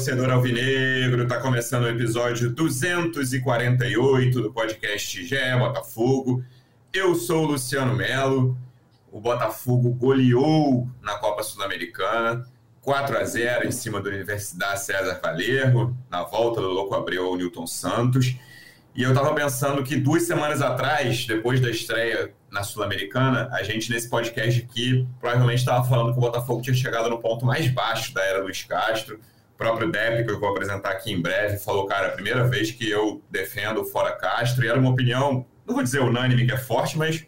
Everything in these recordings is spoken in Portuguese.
torcedor alvinegro, está começando o episódio 248 do podcast GE Botafogo. Eu sou o Luciano Melo. O Botafogo goleou na Copa Sul-Americana, 4 a 0 em cima da Universidade César Valerro, na volta do Louco Abreu ao Newton Santos. E eu estava pensando que duas semanas atrás, depois da estreia na Sul-Americana, a gente nesse podcast aqui provavelmente estava falando que o Botafogo tinha chegado no ponto mais baixo da era Luiz Castro. Próprio Depp, que eu vou apresentar aqui em breve, falou, cara, a primeira vez que eu defendo o Fora Castro, e era uma opinião, não vou dizer unânime, que é forte, mas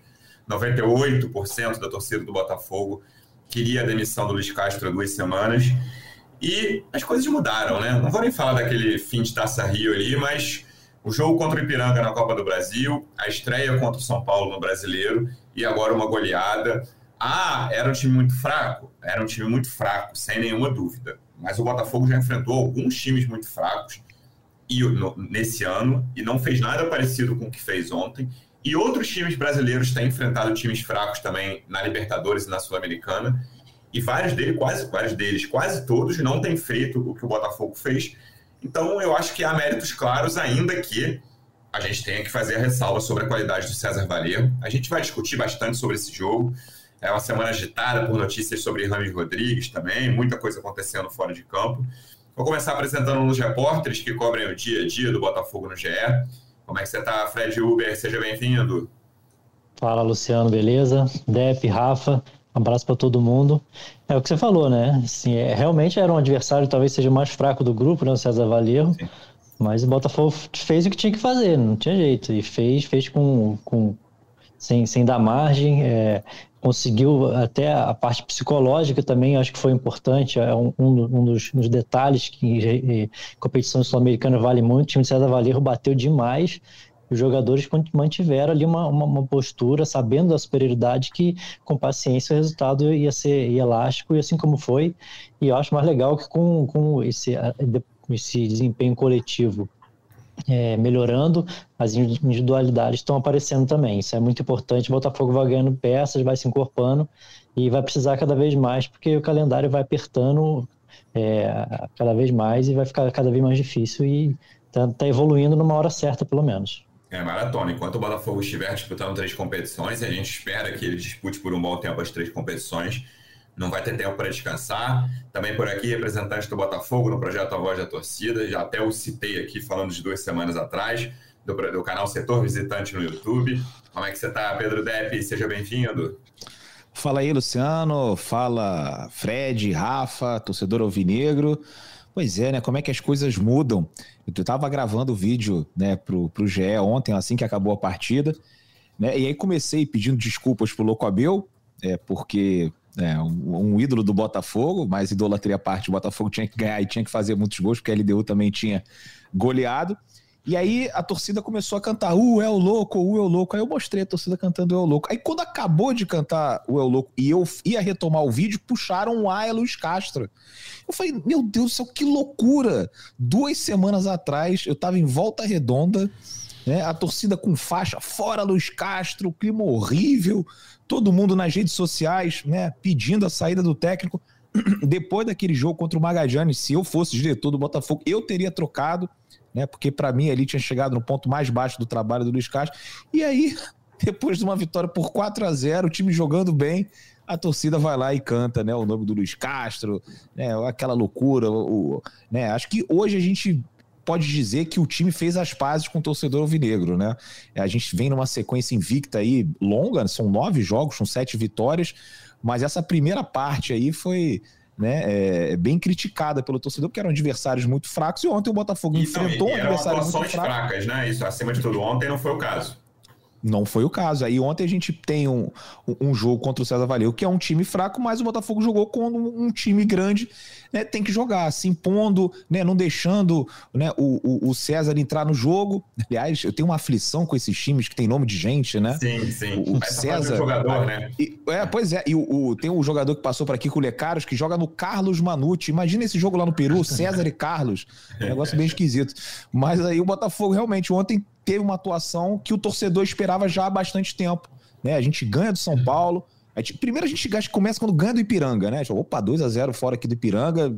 98% da torcida do Botafogo queria a demissão do Luiz Castro há duas semanas. E as coisas mudaram, né? Não vou nem falar daquele fim de Taça Rio ali, mas o jogo contra o Ipiranga na Copa do Brasil, a estreia contra o São Paulo no Brasileiro e agora uma goleada. Ah, era um time muito fraco? Era um time muito fraco, sem nenhuma dúvida. Mas o Botafogo já enfrentou alguns times muito fracos e, no, nesse ano e não fez nada parecido com o que fez ontem. E outros times brasileiros têm enfrentado times fracos também na Libertadores e na Sul-Americana. E vários deles, quase vários deles, quase todos, não têm feito o que o Botafogo fez então, eu acho que há méritos claros, ainda que a gente tenha que fazer a ressalva sobre a qualidade do César Valerro. A gente vai discutir bastante sobre esse jogo. É uma semana agitada por notícias sobre Rames Rodrigues também, muita coisa acontecendo fora de campo. Vou começar apresentando os repórteres que cobrem o dia a dia do Botafogo no GE. Como é que você está, Fred Uber? Seja bem-vindo. Fala, Luciano, beleza? Dep, Rafa, um abraço para todo mundo. É o que você falou, né? Assim, é, realmente era um adversário talvez seja mais fraco do grupo, né? O César Valerro. Mas o Botafogo fez o que tinha que fazer, não tinha jeito. E fez, fez com, com sem, sem dar margem. É, conseguiu até a parte psicológica também, acho que foi importante. É um, um dos, dos, detalhes que competição sul-americana vale muito. O time de César Valerro bateu demais os jogadores mantiveram ali uma, uma, uma, postura, sabendo da superioridade, que com paciência o resultado ia ser ia elástico, e assim como foi. E eu acho mais legal que com, com esse, esse desempenho coletivo é, melhorando, as individualidades estão aparecendo também. Isso é muito importante. O Botafogo vai ganhando peças, vai se encorpando e vai precisar cada vez mais, porque o calendário vai apertando é, cada vez mais e vai ficar cada vez mais difícil e está tá evoluindo numa hora certa, pelo menos é maratona. Enquanto o Botafogo estiver disputando três competições, a gente espera que ele dispute por um bom tempo as três competições, não vai ter tempo para descansar. Também por aqui, representante do Botafogo no projeto A Voz da Torcida, já até o citei aqui falando de duas semanas atrás, do, do canal Setor Visitante no YouTube. Como é que você está, Pedro Depp? Seja bem-vindo. Fala aí, Luciano. Fala, Fred, Rafa, torcedor alvinegro. Pois é, né? Como é que as coisas mudam? Eu estava gravando o vídeo né, pro, pro GE ontem, assim que acabou a partida, né? E aí comecei pedindo desculpas pro Louco Abel, é, porque é, um, um, ídolo do Botafogo, mas idolatria à parte, o Botafogo tinha que ganhar e tinha que fazer muitos gols, porque a LDU também tinha goleado. E aí a torcida começou a cantar o é o louco, o é o louco. Aí eu mostrei a torcida cantando o é o louco. Aí quando acabou de cantar o é o louco e eu ia retomar o vídeo, puxaram o A é Luiz Castro. Eu falei, meu Deus do céu, que loucura! Duas semanas atrás eu tava em volta redonda, né? A torcida com faixa, fora Luiz Castro, clima horrível, todo mundo nas redes sociais, né? Pedindo a saída do técnico. Depois daquele jogo contra o Magajane, se eu fosse diretor do Botafogo, eu teria trocado né? Porque para mim ali tinha chegado no ponto mais baixo do trabalho do Luiz Castro. E aí, depois de uma vitória por 4 a 0 o time jogando bem, a torcida vai lá e canta, né? O nome do Luiz Castro, né? Aquela loucura. O, né? Acho que hoje a gente pode dizer que o time fez as pazes com o torcedor alvinegro, né? A gente vem numa sequência invicta aí longa, são nove jogos, são sete vitórias, mas essa primeira parte aí foi né, é, é, bem criticada pelo torcedor, porque eram adversários muito fracos, e ontem o Botafogo e enfrentou um adversário muito fraco. fracas, né? Isso, acima de tudo, ontem não foi o caso. Não foi o caso. Aí ontem a gente tem um, um jogo contra o César Valeu, que é um time fraco, mas o Botafogo jogou com um, time grande, né? Tem que jogar, se impondo, né? Não deixando né? O, o, o, César entrar no jogo. Aliás, eu tenho uma aflição com esses times que tem nome de gente, né? Sim, sim. O, o tá César. jogador, né? E, é, pois é. E o, tem um jogador que passou por aqui com o Lecaros, que joga no Carlos Manucci. Imagina esse jogo lá no Peru, César e Carlos. É um negócio bem esquisito. Mas aí o Botafogo realmente ontem teve uma atuação que o torcedor esperava já há bastante tempo. Né? A gente ganha do São Paulo. A gente, primeiro a gente começa quando ganha do Ipiranga, né? Opa, 2 a 0 fora aqui do Ipiranga.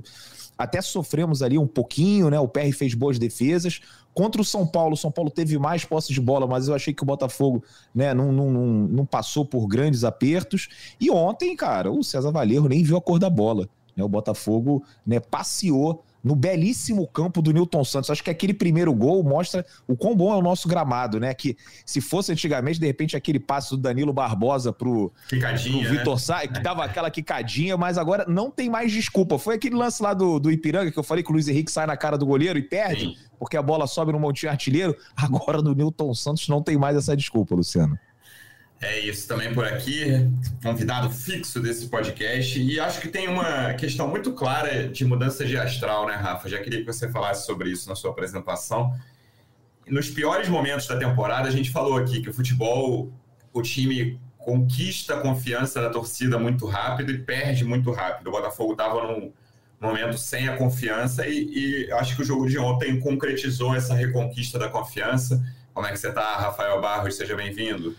até sofremos ali um pouquinho, né? O PR fez boas defesas. Contra o São Paulo, o São Paulo teve mais posse de bola, mas eu achei que o Botafogo né, não, não, não, não passou por grandes apertos. E ontem, cara, o César Valerro nem viu a cor da bola. Né? O Botafogo né, passeou no belíssimo campo do Newton Santos. Acho que aquele primeiro gol mostra o quão bom é o nosso gramado, né? Que se fosse antigamente, de repente, aquele passe do Danilo Barbosa pro, pro? Vitor né? Sá, que dava aquela quicadinha, mas agora não tem mais desculpa. Foi aquele lance lá do, do Ipiranga que eu falei que o Luiz Henrique sai na cara do goleiro e perde, Sim. porque a bola sobe no montinho artilheiro. Agora no Newton Santos não tem mais essa desculpa, Luciano. É isso também por aqui, convidado fixo desse podcast. E acho que tem uma questão muito clara de mudança de astral, né, Rafa? Já queria que você falasse sobre isso na sua apresentação. Nos piores momentos da temporada, a gente falou aqui que o futebol, o time conquista a confiança da torcida muito rápido e perde muito rápido. O Botafogo estava num momento sem a confiança e, e acho que o jogo de ontem concretizou essa reconquista da confiança. Como é que você está, Rafael Barros? Seja bem-vindo.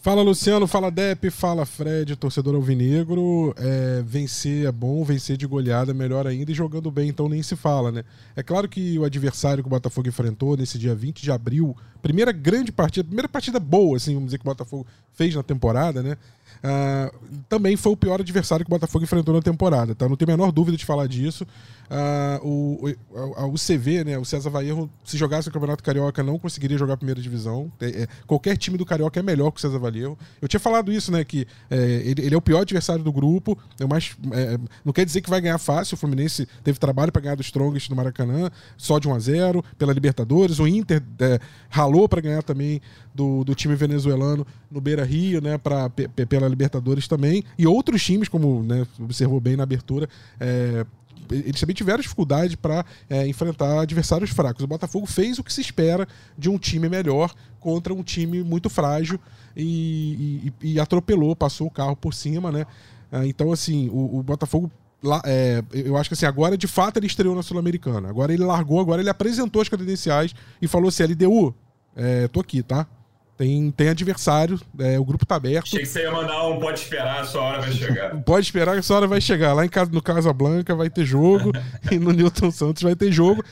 Fala Luciano, fala Dep, fala Fred, torcedor alvinegro. É, vencer é bom, vencer de goleada é melhor ainda e jogando bem, então nem se fala, né? É claro que o adversário que o Botafogo enfrentou nesse dia 20 de abril, primeira grande partida, primeira partida boa, assim, vamos dizer, que o Botafogo fez na temporada, né? Uh, também foi o pior adversário que o Botafogo enfrentou na temporada, tá? Não tem a menor dúvida de falar disso. Uh, o, o, o, CV, né, o César Valerro, se jogasse o Campeonato Carioca, não conseguiria jogar a primeira divisão. É, é, qualquer time do Carioca é melhor que o César Valerro. Eu tinha falado isso, né, que é, ele, ele, é o pior adversário do grupo. É mais, é, não quer dizer que vai ganhar fácil. O Fluminense teve trabalho para ganhar do Strongest no Maracanã, só de 1 a 0 pela Libertadores. O Inter é, ralou para ganhar também do, do time venezuelano no Beira Rio, né, pra, pela Libertadores também. E outros times, como né, observou bem na abertura, é, eles também tiveram dificuldade para é, enfrentar adversários fracos. O Botafogo fez o que se espera de um time melhor contra um time muito frágil e, e, e atropelou, passou o carro por cima, né? Ah, então, assim, o, o Botafogo Lá, é, eu acho que assim, agora de fato ele estreou na Sul-Americana. Agora ele largou, agora ele apresentou as credenciais e falou assim: LDU, é, tô aqui, tá? Tem, tem adversário, é, o grupo tá aberto. Achei que você ia mandar um pode esperar, a sua hora vai chegar. pode esperar que a sua hora vai chegar. Lá em casa, no Casa Blanca vai ter jogo e no Newton Santos vai ter jogo.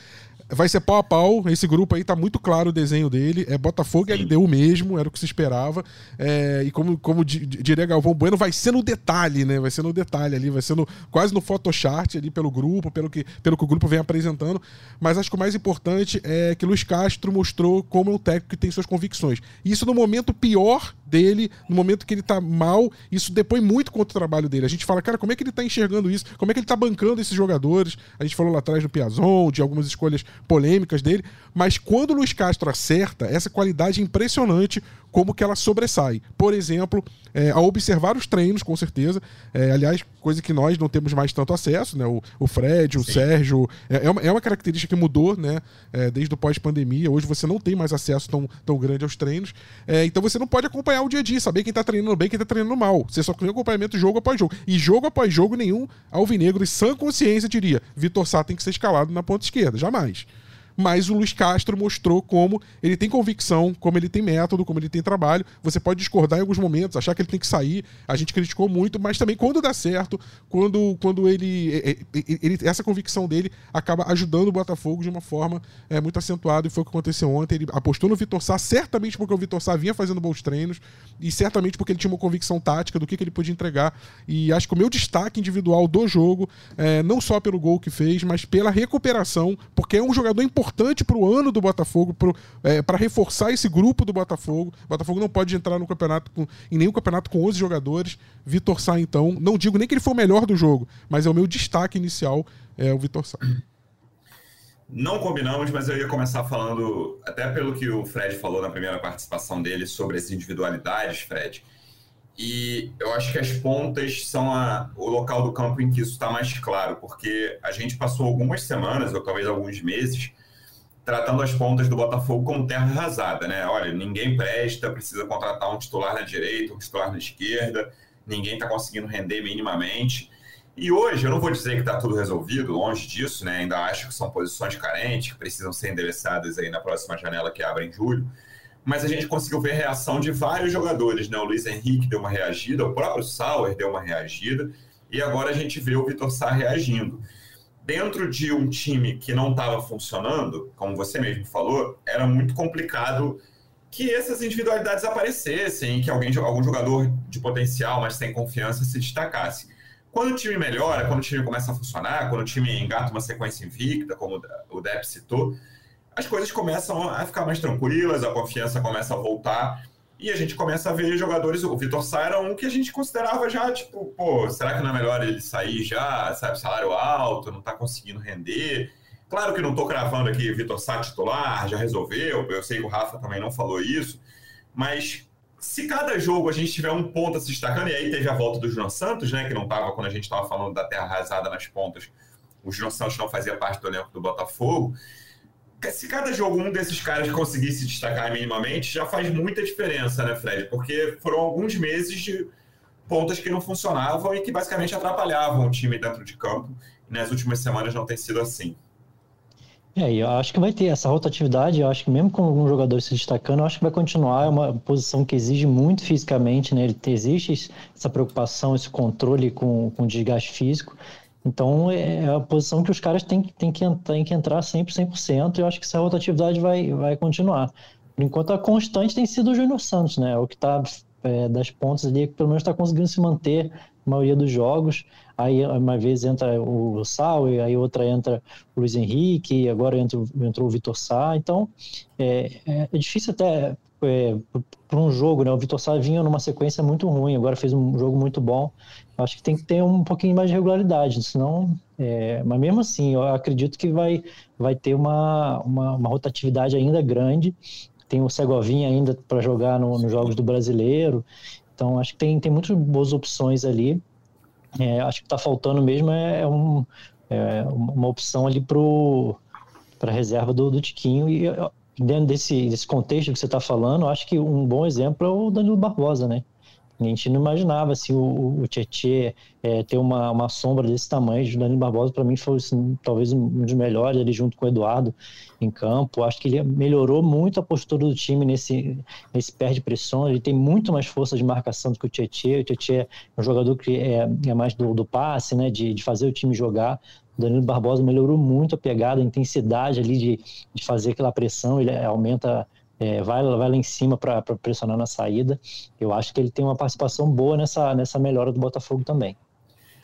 Vai ser pau a pau. Esse grupo aí tá muito claro o desenho dele. É Botafogo e LDU mesmo, era o que se esperava. É, e como, como diria Galvão Bueno, vai ser no detalhe, né? Vai ser no detalhe ali, vai ser no, quase no Photoshop ali pelo grupo, pelo que, pelo que o grupo vem apresentando. Mas acho que o mais importante é que Luiz Castro mostrou como é um técnico que tem suas convicções. E isso no momento pior dele, no momento que ele tá mal, isso depõe muito contra o trabalho dele. A gente fala, cara, como é que ele tá enxergando isso? Como é que ele tá bancando esses jogadores? A gente falou lá atrás do Piazon, de algumas escolhas polêmicas dele, mas quando o Luiz Castro acerta, essa qualidade é impressionante como que ela sobressai. Por exemplo, é, ao observar os treinos, com certeza, é, aliás, coisa que nós não temos mais tanto acesso, né? O, o Fred, o Sim. Sérgio, é, é, uma, é uma característica que mudou, né? É, desde o pós-pandemia. Hoje você não tem mais acesso tão, tão grande aos treinos. É, então você não pode acompanhar o dia a dia, saber quem está treinando bem, quem está treinando mal. Você só tem acompanhamento jogo após jogo. E jogo após jogo, nenhum alvinegro e sã consciência diria: Vitor Sá tem que ser escalado na ponta esquerda. Jamais mas o Luiz Castro mostrou como ele tem convicção, como ele tem método, como ele tem trabalho. Você pode discordar em alguns momentos, achar que ele tem que sair. A gente criticou muito, mas também quando dá certo, quando, quando ele, ele essa convicção dele acaba ajudando o Botafogo de uma forma é, muito acentuada e foi o que aconteceu ontem. Ele apostou no Vitor Sá, certamente porque o Vitor Sá vinha fazendo bons treinos e certamente porque ele tinha uma convicção tática do que, que ele podia entregar. E acho que o meu destaque individual do jogo, é, não só pelo gol que fez, mas pela recuperação, porque é um jogador importante importante para o ano do Botafogo, para é, reforçar esse grupo do Botafogo. O Botafogo não pode entrar no campeonato com, em nenhum campeonato com 11 jogadores. Vitor Sá, então, não digo nem que ele foi o melhor do jogo, mas é o meu destaque inicial, é o Vitor Sá. Não combinamos, mas eu ia começar falando, até pelo que o Fred falou na primeira participação dele sobre as individualidades, Fred. E eu acho que as pontas são a, o local do campo em que isso está mais claro, porque a gente passou algumas semanas, ou talvez alguns meses, tratando as pontas do Botafogo como terra arrasada, né? Olha, ninguém presta, precisa contratar um titular na direita, um titular na esquerda, ninguém está conseguindo render minimamente. E hoje, eu não vou dizer que está tudo resolvido, longe disso, né? Ainda acho que são posições carentes, que precisam ser endereçadas aí na próxima janela que abre em julho. Mas a gente conseguiu ver a reação de vários jogadores, né? O Luiz Henrique deu uma reagida, o próprio Sauer deu uma reagida, e agora a gente vê o Vitor Sá reagindo dentro de um time que não estava funcionando, como você mesmo falou, era muito complicado que essas individualidades aparecessem, que alguém, algum jogador de potencial, mas sem confiança, se destacasse. Quando o time melhora, quando o time começa a funcionar, quando o time engata uma sequência invicta, como o Depp citou, as coisas começam a ficar mais tranquilas, a confiança começa a voltar e a gente começa a ver jogadores. O Vitor Sá era um que a gente considerava já, tipo, pô, será que não é melhor ele sair já, sabe, salário alto, não tá conseguindo render? Claro que não tô cravando aqui Vitor Sá titular, já resolveu, eu sei que o Rafa também não falou isso, mas se cada jogo a gente tiver um ponto se destacando, e aí teve a volta do João Santos, né, que não estava quando a gente estava falando da terra arrasada nas pontas, o João Santos não fazia parte do elenco do Botafogo. Se cada jogo um desses caras conseguisse destacar minimamente, já faz muita diferença, né, Fred? Porque foram alguns meses de pontas que não funcionavam e que basicamente atrapalhavam o time dentro de campo. E nas últimas semanas não tem sido assim. É, eu acho que vai ter essa rotatividade, eu acho que mesmo com algum jogador se destacando, eu acho que vai continuar, é uma posição que exige muito fisicamente, né? Ele existe essa preocupação, esse controle com, com desgaste físico. Então é, é a posição que os caras têm, têm, que, têm que entrar sempre 100%, e eu acho que essa rotatividade vai, vai continuar. Por enquanto, a constante tem sido o Júnior Santos, né? O que está é, das pontas ali, que pelo menos está conseguindo se manter a maioria dos jogos aí uma vez entra o Sal, e aí outra entra o Luiz Henrique, e agora entra, entrou o Vitor Sá, então é, é, é difícil até é, para um jogo, né? O Vitor Sá vinha numa sequência muito ruim, agora fez um jogo muito bom. Acho que tem que ter um pouquinho mais de regularidade, senão. É, mas mesmo assim, eu acredito que vai, vai ter uma, uma, uma rotatividade ainda grande. Tem o Segovinha ainda para jogar no, nos jogos do brasileiro. Então, acho que tem, tem muitas boas opções ali. É, acho que está faltando mesmo é, é, um, é, uma opção ali para a reserva do, do Tiquinho. E dentro desse, desse contexto que você está falando, acho que um bom exemplo é o Danilo Barbosa, né? A gente não imaginava assim, o, o Tietchan é, ter uma, uma sombra desse tamanho. O Danilo Barbosa, para mim, foi assim, talvez um dos melhores ali junto com o Eduardo em campo. Acho que ele melhorou muito a postura do time nesse, nesse perde pressão. Ele tem muito mais força de marcação do que o Tietchan. O Tietchan é um jogador que é, é mais do, do passe, né, de, de fazer o time jogar. Danilo Barbosa melhorou muito a pegada, a intensidade ali de, de fazer aquela pressão. Ele aumenta é, vai, vai lá em cima para pressionar na saída. Eu acho que ele tem uma participação boa nessa, nessa melhora do Botafogo também.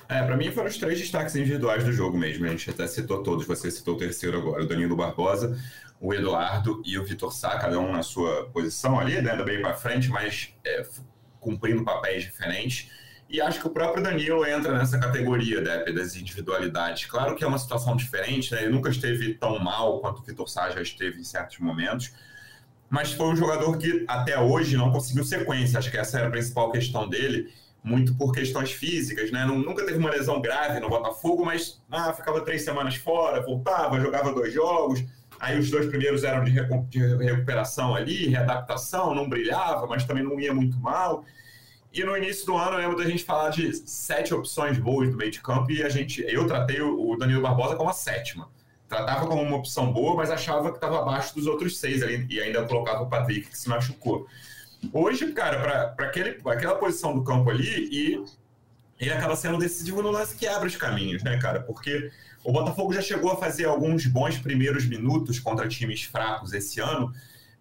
É, para mim foram os três destaques individuais do jogo mesmo. A gente até citou todos, você citou o terceiro agora, o Danilo Barbosa, o Eduardo e o Vitor Sá, cada um na sua posição ali, né, bem para frente, mas é, cumprindo papéis diferentes. E acho que o próprio Danilo entra nessa categoria né, das individualidades. Claro que é uma situação diferente, né? ele nunca esteve tão mal quanto o Vitor Sá já esteve em certos momentos, mas foi um jogador que até hoje não conseguiu sequência. Acho que essa era a principal questão dele, muito por questões físicas, né? Nunca teve uma lesão grave no Botafogo, mas ah, ficava três semanas fora, voltava, jogava dois jogos. Aí os dois primeiros eram de, recuperação ali, readaptação, não brilhava, mas também não ia muito mal. E no início do ano, eu lembro da gente falar de sete opções boas do meio de campo e a gente, eu tratei o Danilo Barbosa como a sétima tratava como uma opção boa, mas achava que estava abaixo dos outros seis ali, e ainda colocava o Patrick, que se machucou. Hoje, cara, para aquela posição do campo ali, e ele acaba sendo decisivo no lance que abre os caminhos, né, cara? Porque o Botafogo já chegou a fazer alguns bons primeiros minutos contra times fracos esse ano,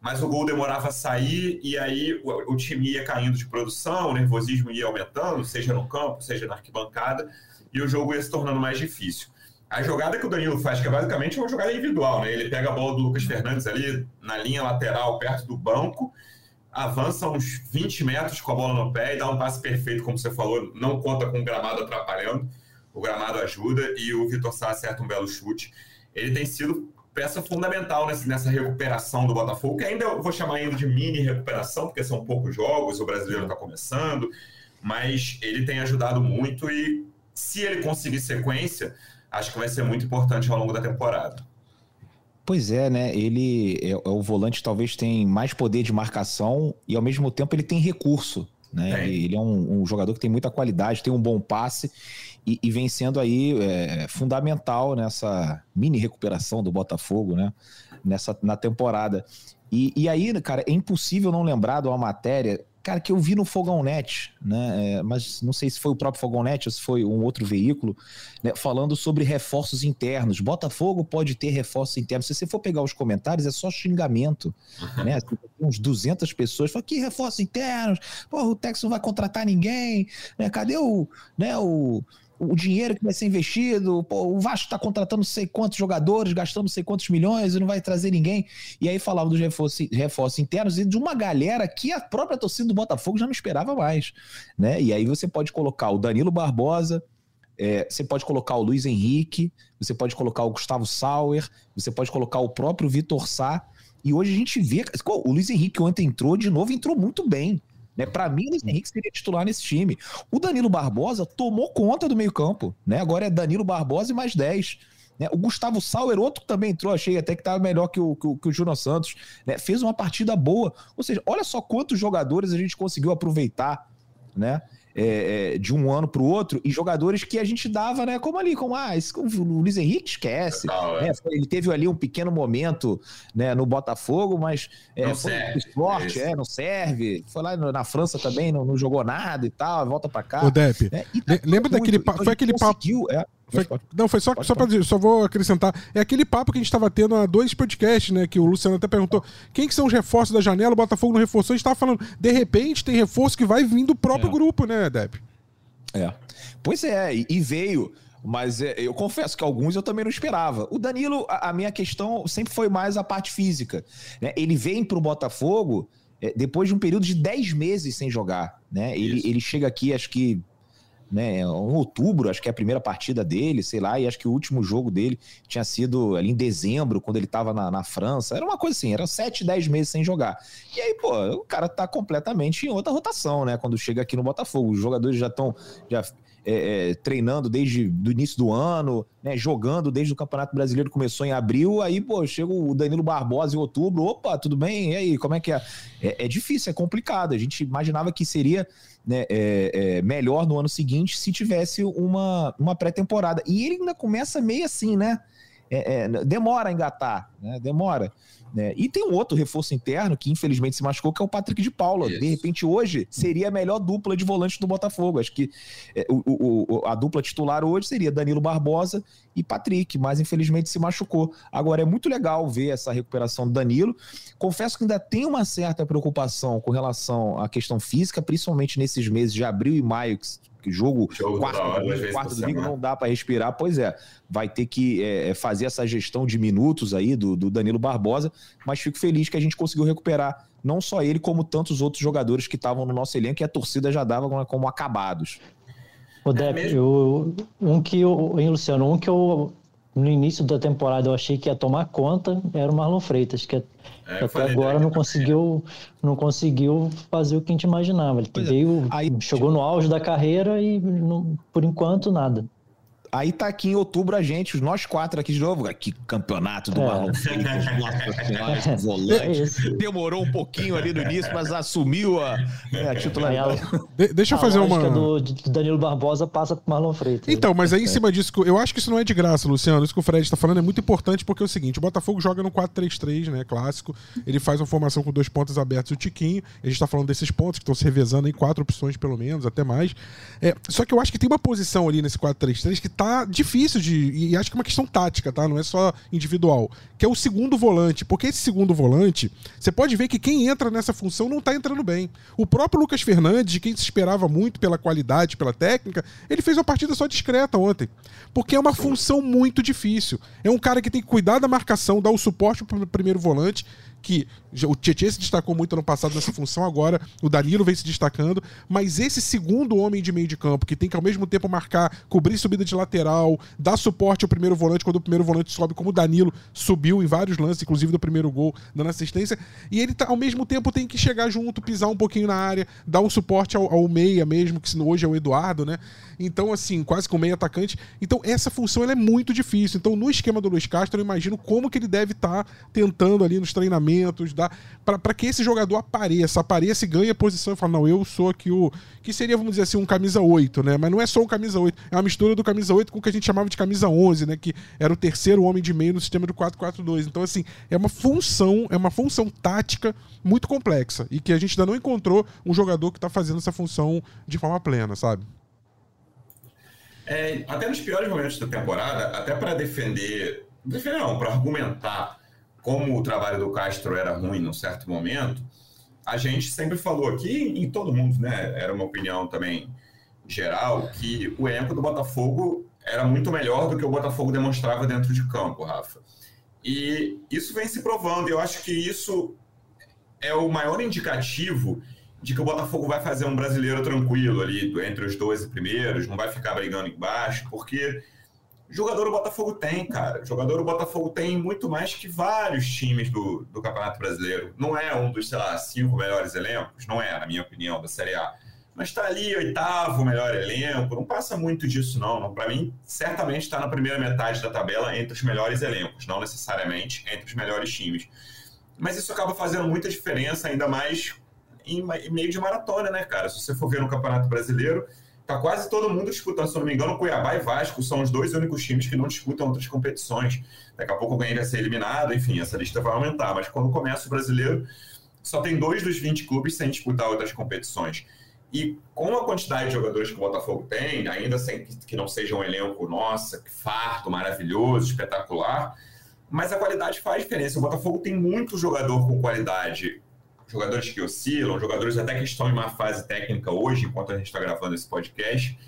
mas o gol demorava a sair e aí o, o time ia caindo de produção, o nervosismo ia aumentando, seja no campo, seja na arquibancada, e o jogo ia se tornando mais difícil. A jogada que o Danilo faz, que é basicamente uma jogada individual, né? Ele pega a bola do Lucas Fernandes ali na linha lateral, perto do banco, avança uns 20 metros com a bola no pé e dá um passe perfeito, como você falou. Não conta com o gramado atrapalhando, o gramado ajuda e o Vitor Sá acerta um belo chute. Ele tem sido peça fundamental nessa recuperação do Botafogo, que ainda eu vou chamar ainda de mini recuperação, porque são poucos jogos, o brasileiro está começando, mas ele tem ajudado muito e se ele conseguir sequência acho que vai ser muito importante ao longo da temporada. Pois é, né? Ele é, é o volante talvez tem mais poder de marcação e ao mesmo tempo ele tem recurso. Né? Ele, ele, é um, um, jogador que tem muita qualidade, tem um bom passe e, e vem sendo aí é, fundamental nessa mini recuperação do Botafogo, né? Nessa na temporada. E, e aí, cara, é impossível não lembrar de uma matéria cara, que eu vi no Fogão Net, né? É, mas não sei se foi o próprio Fogão Net ou se foi um outro veículo, né? falando sobre reforços internos. Botafogo pode ter reforços internos. Se você for pegar os comentários, é só xingamento, né? Tem uns 200 pessoas falam que reforços internos, porra, o Texas não vai contratar ninguém, né? Cadê o, né, o o dinheiro que vai ser investido, pô, o Vasco está contratando sei quantos jogadores, gastando sei quantos milhões e não vai trazer ninguém. E aí falava dos reforços, reforços internos e de uma galera que a própria torcida do Botafogo já não esperava mais. Né? E aí você pode colocar o Danilo Barbosa, é, você pode colocar o Luiz Henrique, você pode colocar o Gustavo Sauer, você pode colocar o próprio Vitor Sá. E hoje a gente vê. O Luiz Henrique ontem entrou de novo, entrou muito bem. Né? Para mim, o Luiz Henrique seria titular nesse time. O Danilo Barbosa tomou conta do meio-campo. Né? Agora é Danilo Barbosa e mais 10. Né? O Gustavo Sauer, outro que também entrou, achei até que estava melhor que o, que o, que o Júnior Santos. Né? Fez uma partida boa. Ou seja, olha só quantos jogadores a gente conseguiu aproveitar. Né? É, é, de um ano para o outro e jogadores que a gente dava, né? Como ali, como ah, esse, o Luiz Henrique esquece. Total, é. né, ele teve ali um pequeno momento né, no Botafogo, mas é, não foi serve, esporte, é, não serve. Foi lá na França também, não, não jogou nada e tal, volta para cá. O Depp, é, tá lembra daquele papo? Então, foi aquele papo. Foi, não, foi só, só para dizer, só vou acrescentar. É aquele papo que a gente estava tendo há dois podcasts, né? Que o Luciano até perguntou quem que são os reforços da janela, o Botafogo não reforçou. A gente tava falando, de repente tem reforço que vai vir do próprio é. grupo, né, Deb? É. Pois é, e veio. Mas é, eu confesso que alguns eu também não esperava. O Danilo, a, a minha questão sempre foi mais a parte física. Né? Ele vem para o Botafogo é, depois de um período de 10 meses sem jogar. Né? Ele, ele chega aqui, acho que né, em outubro, acho que é a primeira partida dele, sei lá, e acho que o último jogo dele tinha sido ali em dezembro, quando ele estava na, na, França. Era uma coisa assim, era 7, 10 meses sem jogar. E aí, pô, o cara tá completamente em outra rotação, né? Quando chega aqui no Botafogo. Os jogadores já estão. Já é, é, treinando desde o início do ano, né, jogando desde o Campeonato Brasileiro começou em abril, aí, pô, chega o Danilo Barbosa em outubro, opa, tudo bem? E aí, como é que é? É, é difícil, é complicado. A gente imaginava que seria né, é, é, melhor no ano seguinte se tivesse uma, uma pré-temporada. E ele ainda começa meio assim, né? É, é demora a engatar, né? Demora. Né? E tem um outro reforço interno que infelizmente se machucou, que é o Patrick de Paula. Isso. De repente, hoje seria a melhor dupla de volante do Botafogo. Acho que é, o, o, a dupla titular hoje seria Danilo Barbosa e Patrick, mas infelizmente se machucou. Agora é muito legal ver essa recuperação do Danilo. Confesso que ainda tem uma certa preocupação com relação à questão física, principalmente nesses meses de abril e maio, que jogo, jogo quarto, domingo, quarto domingo não dá para respirar. Pois é, vai ter que é, é, fazer essa gestão de minutos aí do, do Danilo Barbosa, mas fico feliz que a gente conseguiu recuperar não só ele, como tantos outros jogadores que estavam no nosso elenco e a torcida já dava como acabados. O Depp, é eu, um que eu, hein, Luciano, um que eu no início da temporada eu achei que ia tomar conta era o Marlon Freitas, que, é, é, até agora não conseguiu, não conseguiu fazer o que a gente imaginava. Ele pois é. veio, é. Aí, chegou no auge da carreira e não, por enquanto nada. Aí tá aqui em outubro a gente, nós quatro aqui de novo. Que campeonato do é. Marlon Freitas, nossa senhora, volante. É Demorou um pouquinho ali no início, mas assumiu a, né, a titularidade. De, deixa eu fazer uma. do Danilo Barbosa passa pro Marlon Freitas. Então, mas aí em cima disso, eu acho que isso não é de graça, Luciano. Isso que o Fred tá falando é muito importante porque é o seguinte: o Botafogo joga no 4-3-3, né? Clássico. Ele faz uma formação com dois pontos abertos e o Tiquinho. A gente tá falando desses pontos que estão se revezando em quatro opções, pelo menos, até mais. É, só que eu acho que tem uma posição ali nesse 4-3-3 que tá tá difícil de. E acho que é uma questão tática, tá? Não é só individual. Que é o segundo volante. Porque esse segundo volante, você pode ver que quem entra nessa função não tá entrando bem. O próprio Lucas Fernandes, de quem se esperava muito pela qualidade, pela técnica, ele fez uma partida só discreta ontem. Porque é uma função muito difícil. É um cara que tem que cuidar da marcação, dar o suporte pro primeiro volante que o Tietchan se destacou muito ano passado nessa função, agora o Danilo vem se destacando, mas esse segundo homem de meio de campo, que tem que ao mesmo tempo marcar, cobrir subida de lateral, dar suporte ao primeiro volante quando o primeiro volante sobe, como o Danilo subiu em vários lances, inclusive do primeiro gol, dando assistência, e ele tá, ao mesmo tempo tem que chegar junto, pisar um pouquinho na área, dar um suporte ao, ao meia mesmo, que hoje é o Eduardo, né? Então, assim, quase com meio atacante. Então, essa função é muito difícil. Então, no esquema do Luiz Castro, eu imagino como que ele deve estar tá tentando ali nos treinamentos movimentos, dá para que esse jogador apareça, apareça e ganhe posição e fala, não, eu sou aqui o. Que seria, vamos dizer assim, um camisa 8, né? Mas não é só um camisa 8, é uma mistura do camisa 8 com o que a gente chamava de camisa 11, né? Que era o terceiro homem de meio no sistema do 4-4-2. Então, assim, é uma função, é uma função tática muito complexa e que a gente ainda não encontrou um jogador que está fazendo essa função de forma plena, sabe? É, até nos piores momentos da temporada, até para defender, defender não, para argumentar como o trabalho do Castro era ruim num certo momento, a gente sempre falou aqui, em todo mundo, né? Era uma opinião também geral, que o elenco do Botafogo era muito melhor do que o Botafogo demonstrava dentro de campo, Rafa. E isso vem se provando, eu acho que isso é o maior indicativo de que o Botafogo vai fazer um brasileiro tranquilo ali, entre os 12 primeiros, não vai ficar brigando embaixo, porque jogador o Botafogo tem, cara. Jogador o Botafogo tem muito mais que vários times do, do Campeonato Brasileiro. Não é um dos, sei lá, cinco melhores elencos, não é, na minha opinião, da Série A. Mas está ali, oitavo melhor elenco, não passa muito disso, não. Para mim, certamente está na primeira metade da tabela entre os melhores elencos, não necessariamente entre os melhores times. Mas isso acaba fazendo muita diferença, ainda mais em, meio de maratona, né, cara? Se você for ver no Campeonato Brasileiro, tá quase todo mundo disputando. Se não me engano, Cuiabá e Vasco são os dois únicos times que não disputam outras competições. Daqui a pouco alguém vai ser eliminado, enfim, essa lista vai aumentar. Mas quando começa o brasileiro, só tem dois dos 20 clubes sem disputar outras competições. E com a quantidade de jogadores que o Botafogo tem, ainda sem que não seja um elenco, nossa, farto, maravilhoso, espetacular, mas a qualidade faz diferença. O Botafogo tem muito jogador com qualidade jogadores que oscilam, jogadores até que estão em uma fase técnica hoje, enquanto a gente está gravando esse podcast.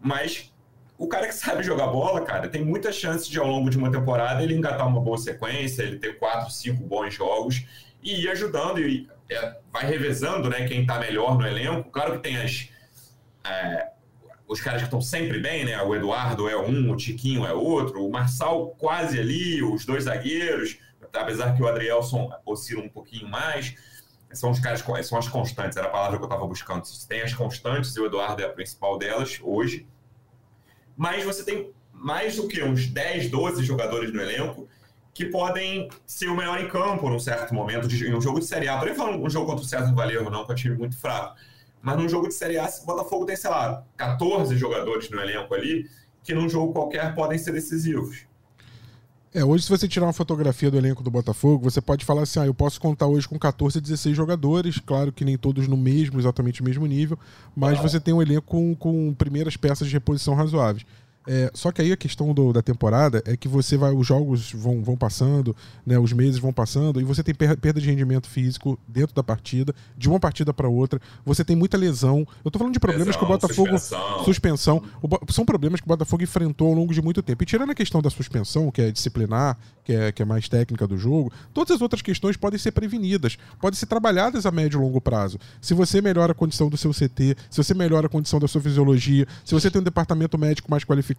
Mas o cara que sabe jogar bola, cara, tem muitas chances de ao longo de uma temporada ele engatar uma boa sequência, ele ter quatro, cinco bons jogos e ir ajudando e é, vai revezando, né, quem está melhor no elenco. Claro que tem as é, os caras que estão sempre bem, né? O Eduardo é um, o Tiquinho é outro, o Marçal quase ali, os dois zagueiros, apesar que o Adrielson oscila um pouquinho mais são os caras, são as constantes, era a palavra que eu estava buscando. Você tem as constantes, e o Eduardo é a principal delas hoje. Mas você tem mais do que uns 10, 12 jogadores no elenco que podem ser o melhor em campo num certo momento, de, em um jogo de Série A. Não nem falando um jogo contra o César Valerro, não, que é um time muito fraco. Mas num jogo de Série A, o Botafogo tem, sei lá, 14 jogadores no elenco ali, que num jogo qualquer podem ser decisivos. É, hoje se você tirar uma fotografia do elenco do Botafogo, você pode falar assim, ah, eu posso contar hoje com 14, 16 jogadores, claro que nem todos no mesmo, exatamente o mesmo nível, mas você tem um elenco com, com primeiras peças de reposição razoáveis. É, só que aí a questão do, da temporada é que você vai, os jogos vão, vão passando, né, os meses vão passando, e você tem perda de rendimento físico dentro da partida, de uma partida para outra. Você tem muita lesão. Eu tô falando de problemas lesão, que o Botafogo. Suspensão. suspensão o, são problemas que o Botafogo enfrentou ao longo de muito tempo. E tirando a questão da suspensão, que é disciplinar, que é, que é mais técnica do jogo, todas as outras questões podem ser prevenidas, podem ser trabalhadas a médio e longo prazo. Se você melhora a condição do seu CT, se você melhora a condição da sua fisiologia, se você tem um departamento médico mais qualificado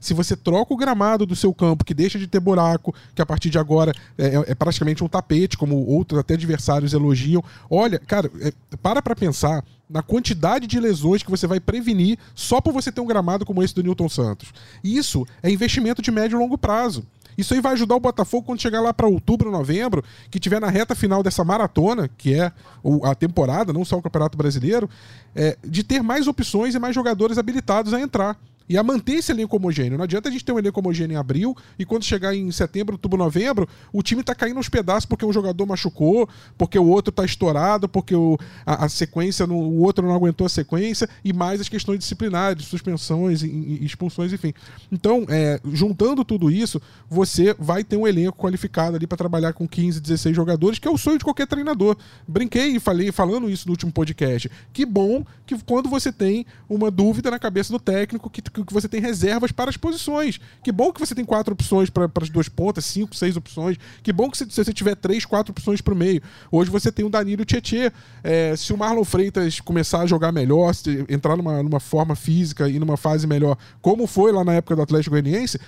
se você troca o gramado do seu campo, que deixa de ter buraco, que a partir de agora é, é, é praticamente um tapete, como outros até adversários elogiam. Olha, cara, é, para pra pensar na quantidade de lesões que você vai prevenir só por você ter um gramado como esse do Newton Santos. Isso é investimento de médio e longo prazo. Isso aí vai ajudar o Botafogo quando chegar lá para outubro, novembro, que tiver na reta final dessa maratona, que é a temporada, não só o Campeonato Brasileiro, é, de ter mais opções e mais jogadores habilitados a entrar e a manter esse elenco homogêneo. Não adianta a gente ter um elenco homogêneo em abril e quando chegar em setembro, outubro, novembro, o time tá caindo aos pedaços porque um jogador machucou, porque o outro tá estourado, porque o, a, a sequência, o outro não aguentou a sequência e mais as questões disciplinares, suspensões, expulsões, enfim. Então, é, juntando tudo isso, você vai ter um elenco qualificado ali para trabalhar com 15, 16 jogadores, que é o sonho de qualquer treinador. Brinquei e falei falando isso no último podcast. Que bom que quando você tem uma dúvida na cabeça do técnico que que você tem reservas para as posições. Que bom que você tem quatro opções para as duas pontas, cinco, seis opções. Que bom que se, você tiver três, quatro opções para o meio. Hoje você tem o Danilo Tietê. É, se o Marlon Freitas começar a jogar melhor, entrar numa, numa forma física e numa fase melhor, como foi lá na época do Atlético Goianiense,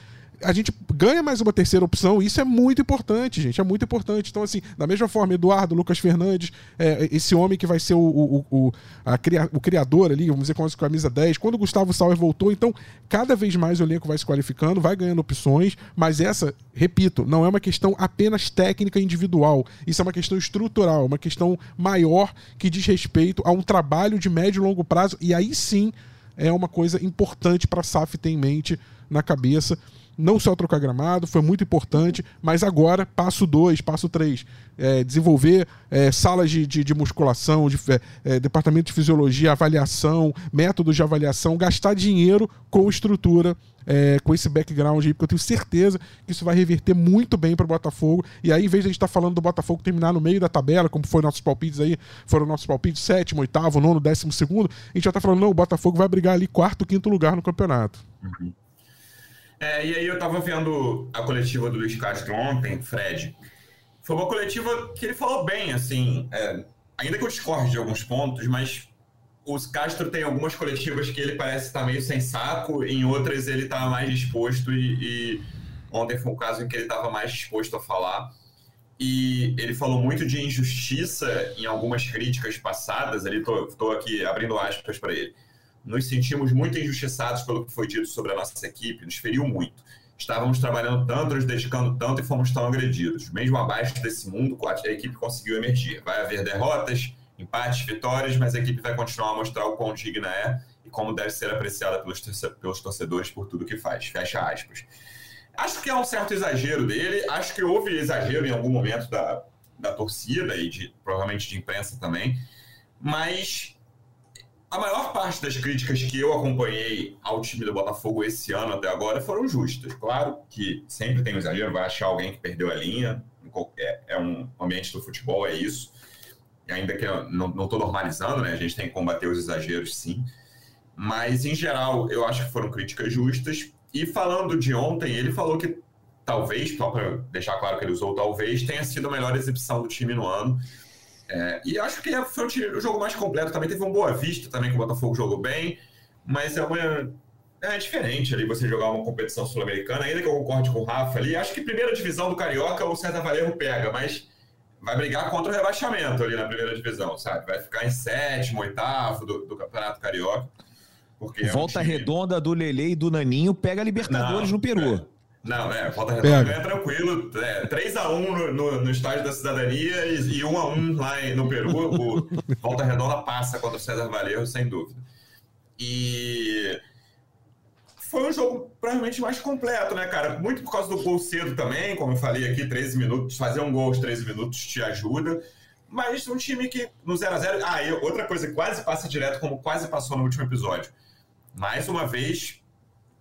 a gente ganha mais uma terceira opção, e isso é muito importante, gente, é muito importante. Então, assim, da mesma forma, Eduardo, Lucas Fernandes, é, esse homem que vai ser o, o, o, a, o criador ali, vamos dizer, com a camisa 10, quando o Gustavo Sauer voltou, então, cada vez mais o elenco vai se qualificando, vai ganhando opções, mas essa, repito, não é uma questão apenas técnica individual, isso é uma questão estrutural, uma questão maior que diz respeito a um trabalho de médio e longo prazo, e aí sim é uma coisa importante para a SAF ter em mente na cabeça não só trocar gramado, foi muito importante, mas agora, passo 2, passo 3, é, desenvolver é, salas de, de, de, musculação, de, é, é, departamento de fisiologia, avaliação, métodos de avaliação, gastar dinheiro com estrutura, é, com esse background aí, porque eu tenho certeza que isso vai reverter muito bem para o Botafogo. E aí, em vez de a gente estar tá falando do Botafogo terminar no meio da tabela, como foram nossos palpites aí, foram nossos palpites sétimo, oitavo, nono, décimo segundo, a gente já está falando, não, o Botafogo vai brigar ali quarto, quinto lugar no campeonato. Uhum. É, e aí eu tava vendo a coletiva do Luiz Castro ontem, Fred. Foi uma coletiva que ele falou bem, assim, é, ainda que eu discorde de alguns pontos, mas os Castro tem algumas coletivas que ele parece estar meio sem saco, em outras ele tá mais disposto e, e ontem foi um caso em que ele estava mais disposto a falar. E ele falou muito de injustiça em algumas críticas passadas, ali tô, tô aqui abrindo aspas para ele nos sentimos muito injustiçados pelo que foi dito sobre a nossa equipe, nos feriu muito. Estávamos trabalhando tanto, nos dedicando tanto e fomos tão agredidos. Mesmo abaixo desse mundo, a equipe conseguiu emergir. Vai haver derrotas, empates, vitórias, mas a equipe vai continuar a mostrar o quão digna é e como deve ser apreciada pelos, pelos torcedores por tudo que faz. Fecha aspas. Acho que é um certo exagero dele, acho que houve exagero em algum momento da, da torcida e de, provavelmente de imprensa também, mas a maior parte das críticas que eu acompanhei ao time do Botafogo esse ano até agora foram justas. Claro que sempre tem um exagero, vai achar alguém que perdeu a linha, é, é um ambiente do futebol, é isso. E ainda que não estou normalizando, né? A gente tem que combater os exageros, sim. Mas, em geral, eu acho que foram críticas justas. E falando de ontem, ele falou que talvez, só para deixar claro que ele usou talvez, tenha sido a melhor exibição do time no ano. É, e acho que foi o jogo mais completo. Também teve um Boa Vista também, que o Botafogo jogou bem, mas é uma. É diferente ali você jogar uma competição sul-americana, ainda que eu concorde com o Rafa ali. Acho que primeira divisão do Carioca o César Valerro pega, mas vai brigar contra o rebaixamento ali na primeira divisão, sabe? Vai ficar em sétimo, oitavo do, do Campeonato Carioca. Volta é um time... redonda do Lele e do Naninho pega Libertadores Não, no Peru. Não, é, Volta Redonda é tranquilo. É, 3x1 no, no, no, estádio da cidadania e, e 1x1 lá no Peru. O Volta Redonda passa contra o César Valerro, sem dúvida. E foi um jogo provavelmente mais completo, né, cara? Muito por causa do gol cedo também, como eu falei aqui, 13 minutos. Fazer um gol aos 13 minutos te ajuda. Mas um time que no 0x0. Ah, e outra coisa que quase passa direto, como quase passou no último episódio. Mais uma vez,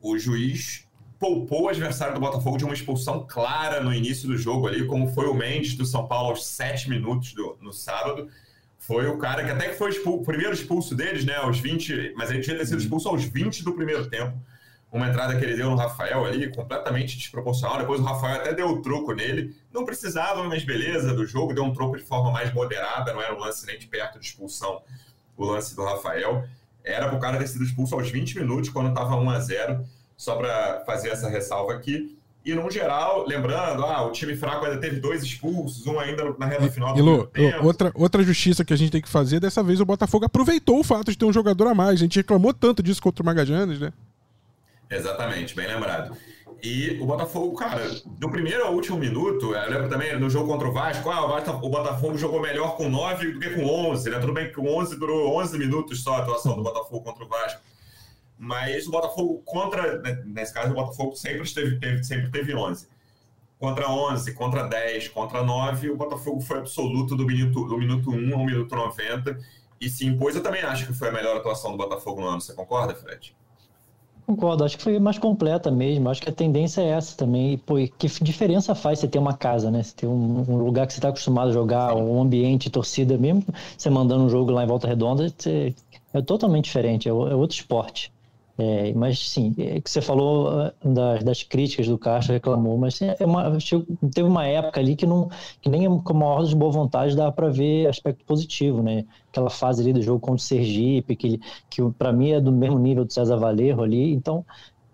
o juiz poupou o adversário do Botafogo de uma expulsão clara no início do jogo ali, como foi o Mendes do São Paulo aos sete minutos do, no sábado. Foi o cara que até que foi expulso, o primeiro expulso deles, né, aos 20, mas ele tinha ter sido expulso aos 20 do primeiro tempo. Uma entrada que ele deu no Rafael ali, completamente desproporcional. Depois o Rafael até deu o troco nele. Não precisava, mas beleza, do jogo. Deu um troco de forma mais moderada, não era um lance nem de perto de expulsão, o lance do Rafael. Era para o cara ter sido expulso aos 20 minutos, quando estava 1 a 0 só para fazer essa ressalva aqui. E, no geral, lembrando, ah, o time fraco ainda teve dois expulsos, um ainda na reta final do Ilô, outra, outra justiça que a gente tem que fazer, dessa vez o Botafogo aproveitou o fato de ter um jogador a mais. A gente reclamou tanto disso contra o Magajanes, né? Exatamente, bem lembrado. E o Botafogo, cara, do primeiro ao último minuto, eu lembro também no jogo contra o Vasco, ah, o Botafogo jogou melhor com 9 do que com 11, né? Tudo bem que com 11 durou 11 minutos só a atuação do Botafogo contra o Vasco. Mas o Botafogo contra, né, nesse caso, o Botafogo sempre teve, teve, sempre teve 11. Contra 11, contra 10, contra 9, o Botafogo foi absoluto do minuto, do minuto 1 ao minuto 90 e se impôs. Eu também acho que foi a melhor atuação do Botafogo no ano. Você concorda, Fred? Concordo, acho que foi mais completa mesmo. Acho que a tendência é essa também. Pô, que diferença faz você ter uma casa, né? Você ter um, um lugar que você está acostumado a jogar, um ambiente, torcida mesmo. Você mandando um jogo lá em Volta Redonda, você... é totalmente diferente, é, é outro esporte. É, mas sim, é que você falou ah, das, das, críticas do Castro, reclamou, mas é uma, teve uma época ali que, não, que nem com uma ordem de boa vontade dá para ver aspecto positivo, né? Aquela fase ali do jogo contra o Sergipe, que, que para mim é do mesmo nível do César Valerro ali, então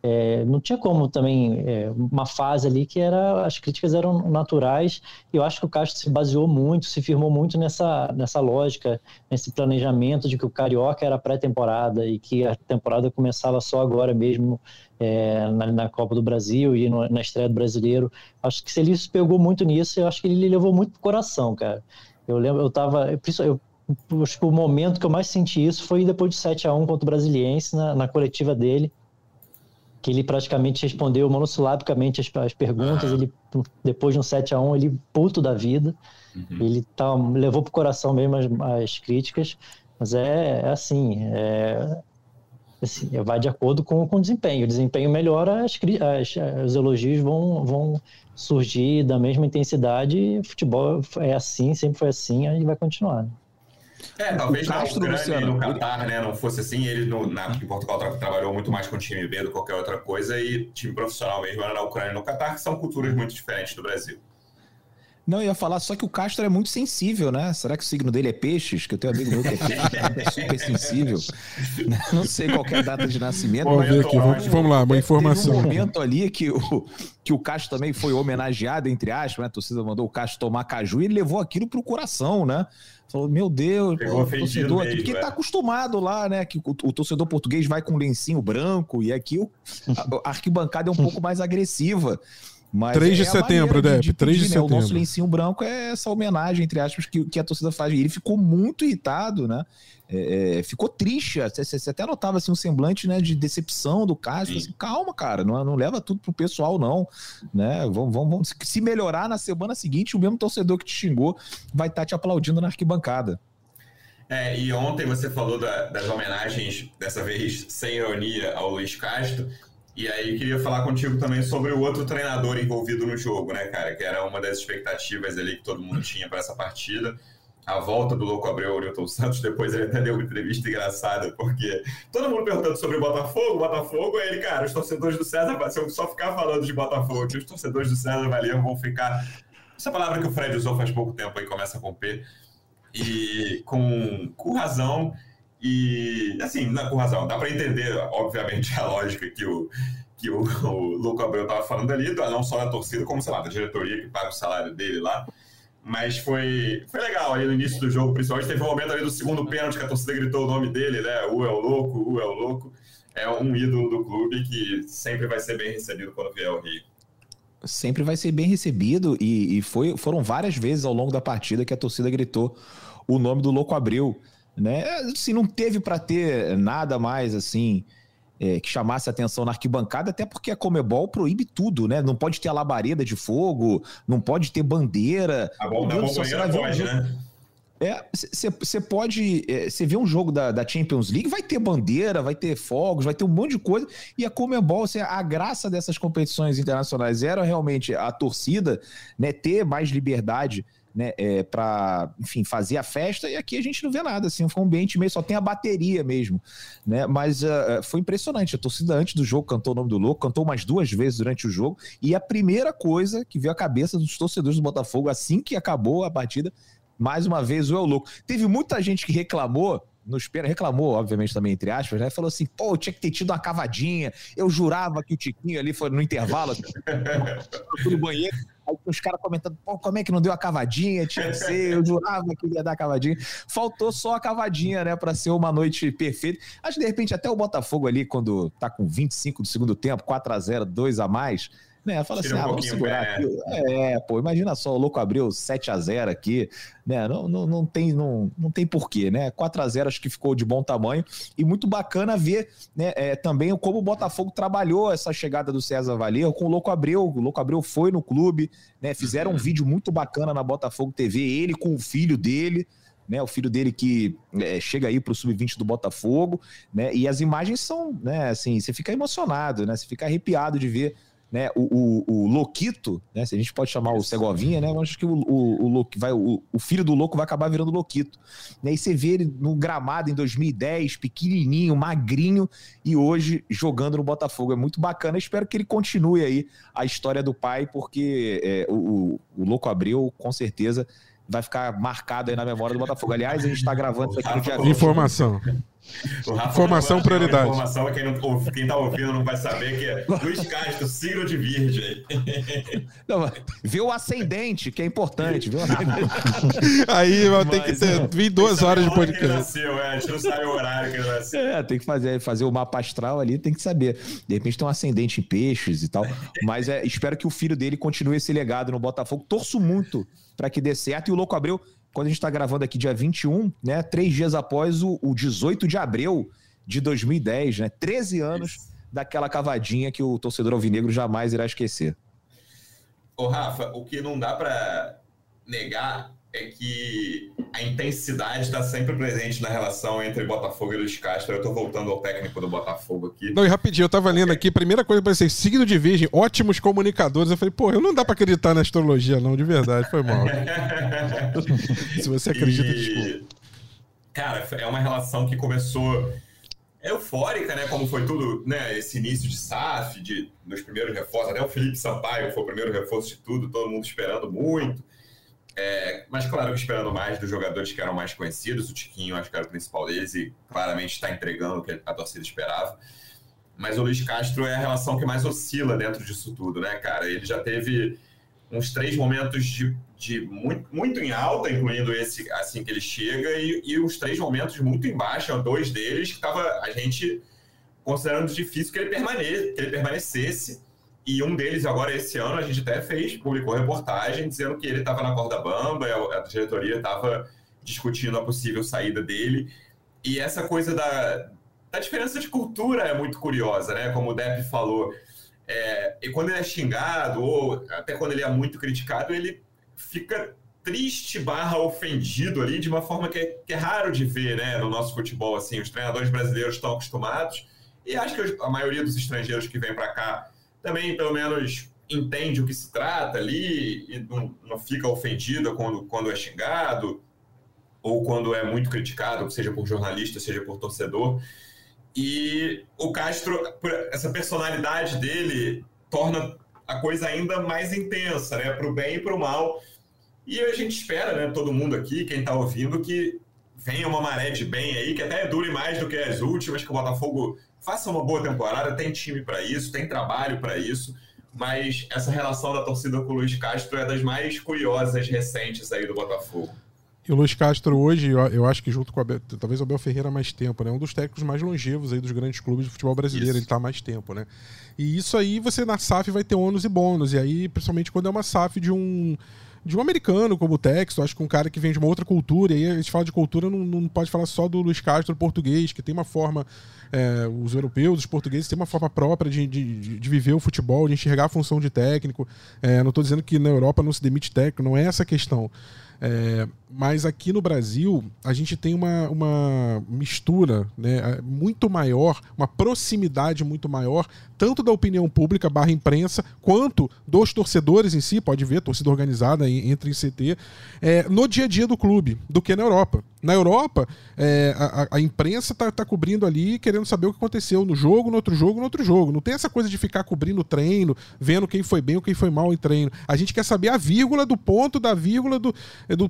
é, não tinha como também é, uma fase ali que era as críticas eram naturais. E eu acho que o Castro se baseou muito, se firmou muito nessa, nessa lógica, nesse planejamento de que o Carioca era pré-temporada e que a temporada começava só agora mesmo é, na, na, Copa do Brasil e no, na estreia do Brasileiro. Acho que ele se pegou muito nisso, eu acho que ele levou muito pro coração, cara. Eu lembro, eu tava. Eu, que o momento que eu mais senti isso foi depois de 7 a 1 contra o Brasiliense, na, na coletiva dele que ele praticamente respondeu monossilabicamente as, as perguntas. Ele, depois de um 7 a 1 ele puto da vida. Uhum. Ele tá, levou pro coração mesmo as, as críticas. Mas é, é assim, é, assim, vai de acordo com, com o desempenho. O desempenho melhora, as, as, os elogios vão, vão surgir da mesma intensidade. Futebol é assim, sempre foi assim, aí vai continuar. É, talvez na Ucrânia Luciano, e no Qatar, né, não fosse assim. Ele no, na, em Portugal trabalhou muito mais com time B do que qualquer outra coisa e time profissional mesmo era na Ucrânia e no Qatar, que são culturas muito diferentes do Brasil. Não, eu ia falar só que o Castro é muito sensível, né? Será que o signo dele é peixes? Que eu tenho um amigo meu que é peixe, é super sensível. Não sei qual é a data de nascimento. Vamos ver aqui, vamos, vamos lá, uma informação. Teve um momento ali que o, que o Castro também foi homenageado, entre aspas, né? A torcida mandou o Castro tomar caju e ele levou aquilo pro coração, né? Falou, meu Deus, o torcedor aqui, porque é. tá acostumado lá, né? Que o, o, torcedor português vai com lencinho branco e aqui o, a, a arquibancada é um pouco mais agressiva. Mas 3 de é setembro, Deb. 3 de né? setembro. O nosso lencinho branco é essa homenagem, entre aspas, que, que a torcida faz. E ele ficou muito irritado, né? É, é, ficou triste. Você, até notava assim, um semblante né, de decepção do Castro. Assim, Calma, cara, não, não leva tudo pro pessoal, não. Né? Vamos, vamos, vamos, se melhorar na semana seguinte, o mesmo torcedor que te xingou vai estar tá te aplaudindo na arquibancada. É, e ontem você falou da, das homenagens, dessa vez sem ironia, ao Luiz Castro. E aí queria falar contigo também sobre o outro treinador envolvido no jogo, né, cara? Que era uma das expectativas ali que todo mundo tinha para essa partida. A volta do Louco Abreu Newton Santos, depois ele até deu uma entrevista engraçada, porque todo mundo perguntando sobre o Botafogo, Botafogo, aí ele, cara, os torcedores do César, se eu só ficar falando de Botafogo, os torcedores do César Valier vão ficar. Essa palavra que o Fred usou faz pouco tempo aí, começa com P. E com, com razão. E, assim, não, com razão, dá para entender, obviamente, a lógica que o, que o, o Louco Abreu estava falando ali, não só da torcida, como, sei lá, da diretoria que paga o salário dele lá. Mas foi, foi legal ali no início do jogo, principalmente. Teve um momento ali do segundo pênalti que a torcida gritou o nome dele, né? O é o louco, o é o louco. É um ídolo do clube que sempre vai ser bem recebido quando vier ao Rio sempre vai ser bem recebido e, e, foi, foram várias vezes ao longo da partida que a torcida gritou o nome do Louco Abreu né? Assim, não teve para ter nada mais assim é, que chamasse atenção na arquibancada, até porque a Comebol proíbe tudo, né? Não pode ter a labareda de fogo, não pode ter bandeira. A da bomboneira pode, um... né? É, você pode. Você é, vê um jogo da, da, Champions League, vai ter bandeira, vai ter fogos, vai ter um monte de coisa. E a Comebol, assim, a graça dessas competições internacionais era realmente a torcida né, ter mais liberdade né, é, para, enfim, fazer a festa, e aqui a gente não vê nada, assim, foi um ambiente meio, só tem a bateria mesmo, né, mas uh, foi impressionante, a torcida antes do jogo cantou o nome do louco, cantou umas duas vezes durante o jogo, e a primeira coisa que veio à cabeça dos torcedores do Botafogo, assim que acabou a partida, mais uma vez o é o louco. Teve muita gente que reclamou, nos pênaltis, reclamou, obviamente, também, entre aspas, né? Falou assim, pô, tinha que ter tido uma cavadinha. Eu jurava que o Tiquinho ali foi no intervalo, assim, no banheiro. Aí os caras comentando, pô, como é que não deu a cavadinha? Tinha que ser, eu jurava que ia dar a cavadinha. Faltou só a cavadinha, né, para ser uma noite perfeita. Acho que de repente até o Botafogo ali, quando tá com 25 do segundo tempo, 4 a 0 2 a mais, né? Fala Tira assim, um ah, vamos segurar aqui. É, pô, imagina só, o louco abriu 7 a 0 aqui, né? Não, não, não tem não, não tem porquê, né? 4 a 0 acho que ficou de bom tamanho e muito bacana ver, né, é, também como o Botafogo trabalhou essa chegada do César Valer com o Louco Abreu. O Louco Abreu foi no clube, né? Fizeram um vídeo muito bacana na Botafogo TV, ele com o filho dele, né, o filho dele que é, chega aí para o sub-20 do Botafogo, né, e as imagens são, né, assim, você fica emocionado, né, você fica arrepiado de ver né, o, o, o Loquito, né, se a gente pode chamar o Segovinha, né, eu acho que o, o, o, vai, o, o filho do louco vai acabar virando Loquito. Né, e você vê ele no gramado em 2010, pequenininho, magrinho, e hoje jogando no Botafogo. É muito bacana, espero que ele continue aí a história do pai, porque é, o, o Louco Abreu, com certeza, vai ficar marcado aí na memória do Botafogo. Aliás, a gente está gravando isso aqui no dia 20. Informação. Informação prioridade. Informação quem, não, quem tá ouvindo não vai saber que é Luiz Castro, signo de virgem. Não, vê o ascendente, que é importante, viu? Aí vai ter que ter 22 horas de podcast. Nasceu, é, a gente não sabe o horário que ele nasceu. É, tem que fazer, fazer o mapa astral ali, tem que saber. De repente tem um ascendente em peixes e tal. Mas é, espero que o filho dele continue esse legado no Botafogo. Torço muito para que dê certo. E o Louco Abreu quando a gente está gravando aqui dia 21, né? Três dias após o, o 18 de abril de 2010, né? 13 anos Isso. daquela cavadinha que o torcedor alvinegro jamais irá esquecer. Ô, Rafa, o que não dá para negar é que a intensidade está sempre presente na relação entre Botafogo e Luiz Castro. Eu estou voltando ao técnico do Botafogo aqui. Não, e rapidinho, eu estava lendo aqui, primeira coisa que pensei, signo de virgem, ótimos comunicadores. Eu falei, pô, eu não dá para acreditar na astrologia, não, de verdade, foi mal. Se você acredita, e... desculpa. Cara, é uma relação que começou eufórica, né? Como foi tudo, né? Esse início de SAF, de, nos primeiros reforços, até o Felipe Sampaio foi o primeiro reforço de tudo, todo mundo esperando muito. É, mas, claro, esperando mais dos jogadores que eram mais conhecidos. O Tiquinho, acho que era o principal deles e claramente está entregando o que a torcida esperava. Mas o Luiz Castro é a relação que mais oscila dentro disso tudo, né, cara? Ele já teve uns três momentos de, de muito, muito em alta, incluindo esse assim que ele chega, e, e uns três momentos muito em baixa, dois deles que estava a gente considerando difícil que ele, permane que ele permanecesse. E um deles, agora esse ano, a gente até fez, publicou reportagem dizendo que ele estava na corda bamba, a diretoria estava discutindo a possível saída dele. E essa coisa da, da diferença de cultura é muito curiosa, né? Como o Depp falou. É, e quando ele é xingado, ou até quando ele é muito criticado, ele fica triste barra ofendido ali de uma forma que é, que é raro de ver né, no nosso futebol. Assim, os treinadores brasileiros estão acostumados, e acho que a maioria dos estrangeiros que vem para cá também, pelo menos, entende o que se trata ali e não, não fica ofendida quando, quando é xingado ou quando é muito criticado, seja por jornalista, seja por torcedor. E o Castro, essa personalidade dele torna a coisa ainda mais intensa, né? Para o bem e para o mal. E a gente espera, né? Todo mundo aqui, quem está ouvindo, que venha uma maré de bem aí, que até dure mais do que as últimas, que o Botafogo faça uma boa temporada, tem time para isso, tem trabalho para isso, mas essa relação da torcida com o Luiz Castro é das mais curiosas recentes aí do Botafogo. E o Luiz Castro hoje, eu acho que junto com a, talvez o Abel Ferreira mais tempo, né? Um dos técnicos mais longevos aí dos grandes clubes de futebol brasileiro, isso. ele está mais tempo, né? E isso aí você na SAF vai ter ônus e bônus, e aí principalmente quando é uma SAF de um de um americano como o Texto, acho que um cara que vem de uma outra cultura, e aí a gente fala de cultura, não, não pode falar só do Luiz Castro português, que tem uma forma, é, os europeus, os portugueses têm uma forma própria de, de, de, viver o futebol, de enxergar a função de técnico. É, não estou dizendo que na Europa não se demite técnico, não é essa a questão. É, mas aqui no Brasil, a gente tem uma, uma mistura né, muito maior, uma proximidade muito maior, tanto da opinião pública barra imprensa, quanto dos torcedores em si, pode ver, torcida organizada entre em CT, é, no dia a dia do clube, do que na Europa. Na Europa, é, a, a, imprensa está tá cobrindo ali, querendo saber o que aconteceu no jogo, no outro jogo, no outro jogo. Não tem essa coisa de ficar cobrindo o treino, vendo quem foi bem ou quem foi mal em treino. A gente quer saber a vírgula do ponto, da vírgula, do, do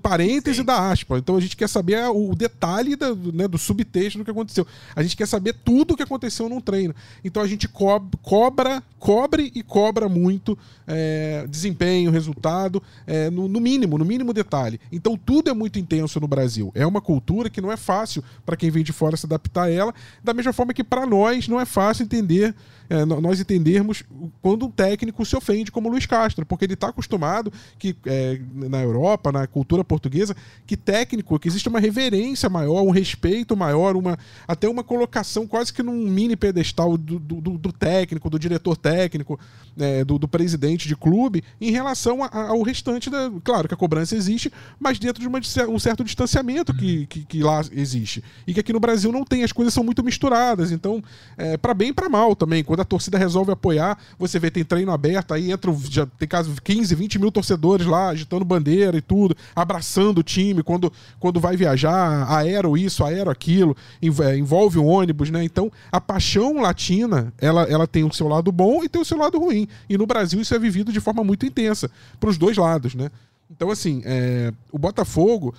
Sim. da aspa. Então a gente quer saber o detalhe da, né, do subtexto do que aconteceu. A gente quer saber tudo o que aconteceu num treino. Então a gente co cobra, cobre e cobra muito é, desempenho, resultado, é, no, no mínimo, no mínimo detalhe. Então tudo é muito intenso no Brasil. É uma cultura que não é fácil para quem vem de fora se adaptar a ela, da mesma forma que para nós não é fácil entender é, nós entendermos quando um técnico se ofende, como o Luiz Castro, porque ele está acostumado que é, na Europa, na cultura portuguesa, que técnico, que existe uma reverência maior, um respeito maior, uma, até uma colocação quase que num mini pedestal do, do, do técnico, do diretor técnico, é, do, do, presidente de clube, em relação a, ao restante da. Claro que a cobrança existe, mas dentro de uma, um certo distanciamento que, que, que, lá existe. E que aqui no Brasil não tem, as coisas são muito misturadas. Então, é, para bem e para mal também. Quando a torcida resolve apoiar, você vê, tem treino aberto, aí entra, já tem caso 15, 20 mil torcedores lá, agitando bandeira e tudo, abraçando o time, quando, quando vai viajar, aero isso, aero aquilo, é, envolve o ônibus, né? Então, a paixão latina, ela, ela tem o seu lado bom e tem o seu lado ruim. E no Brasil isso é vivido de forma muito intensa, para os dois lados, né? Então, assim, é, o Botafogo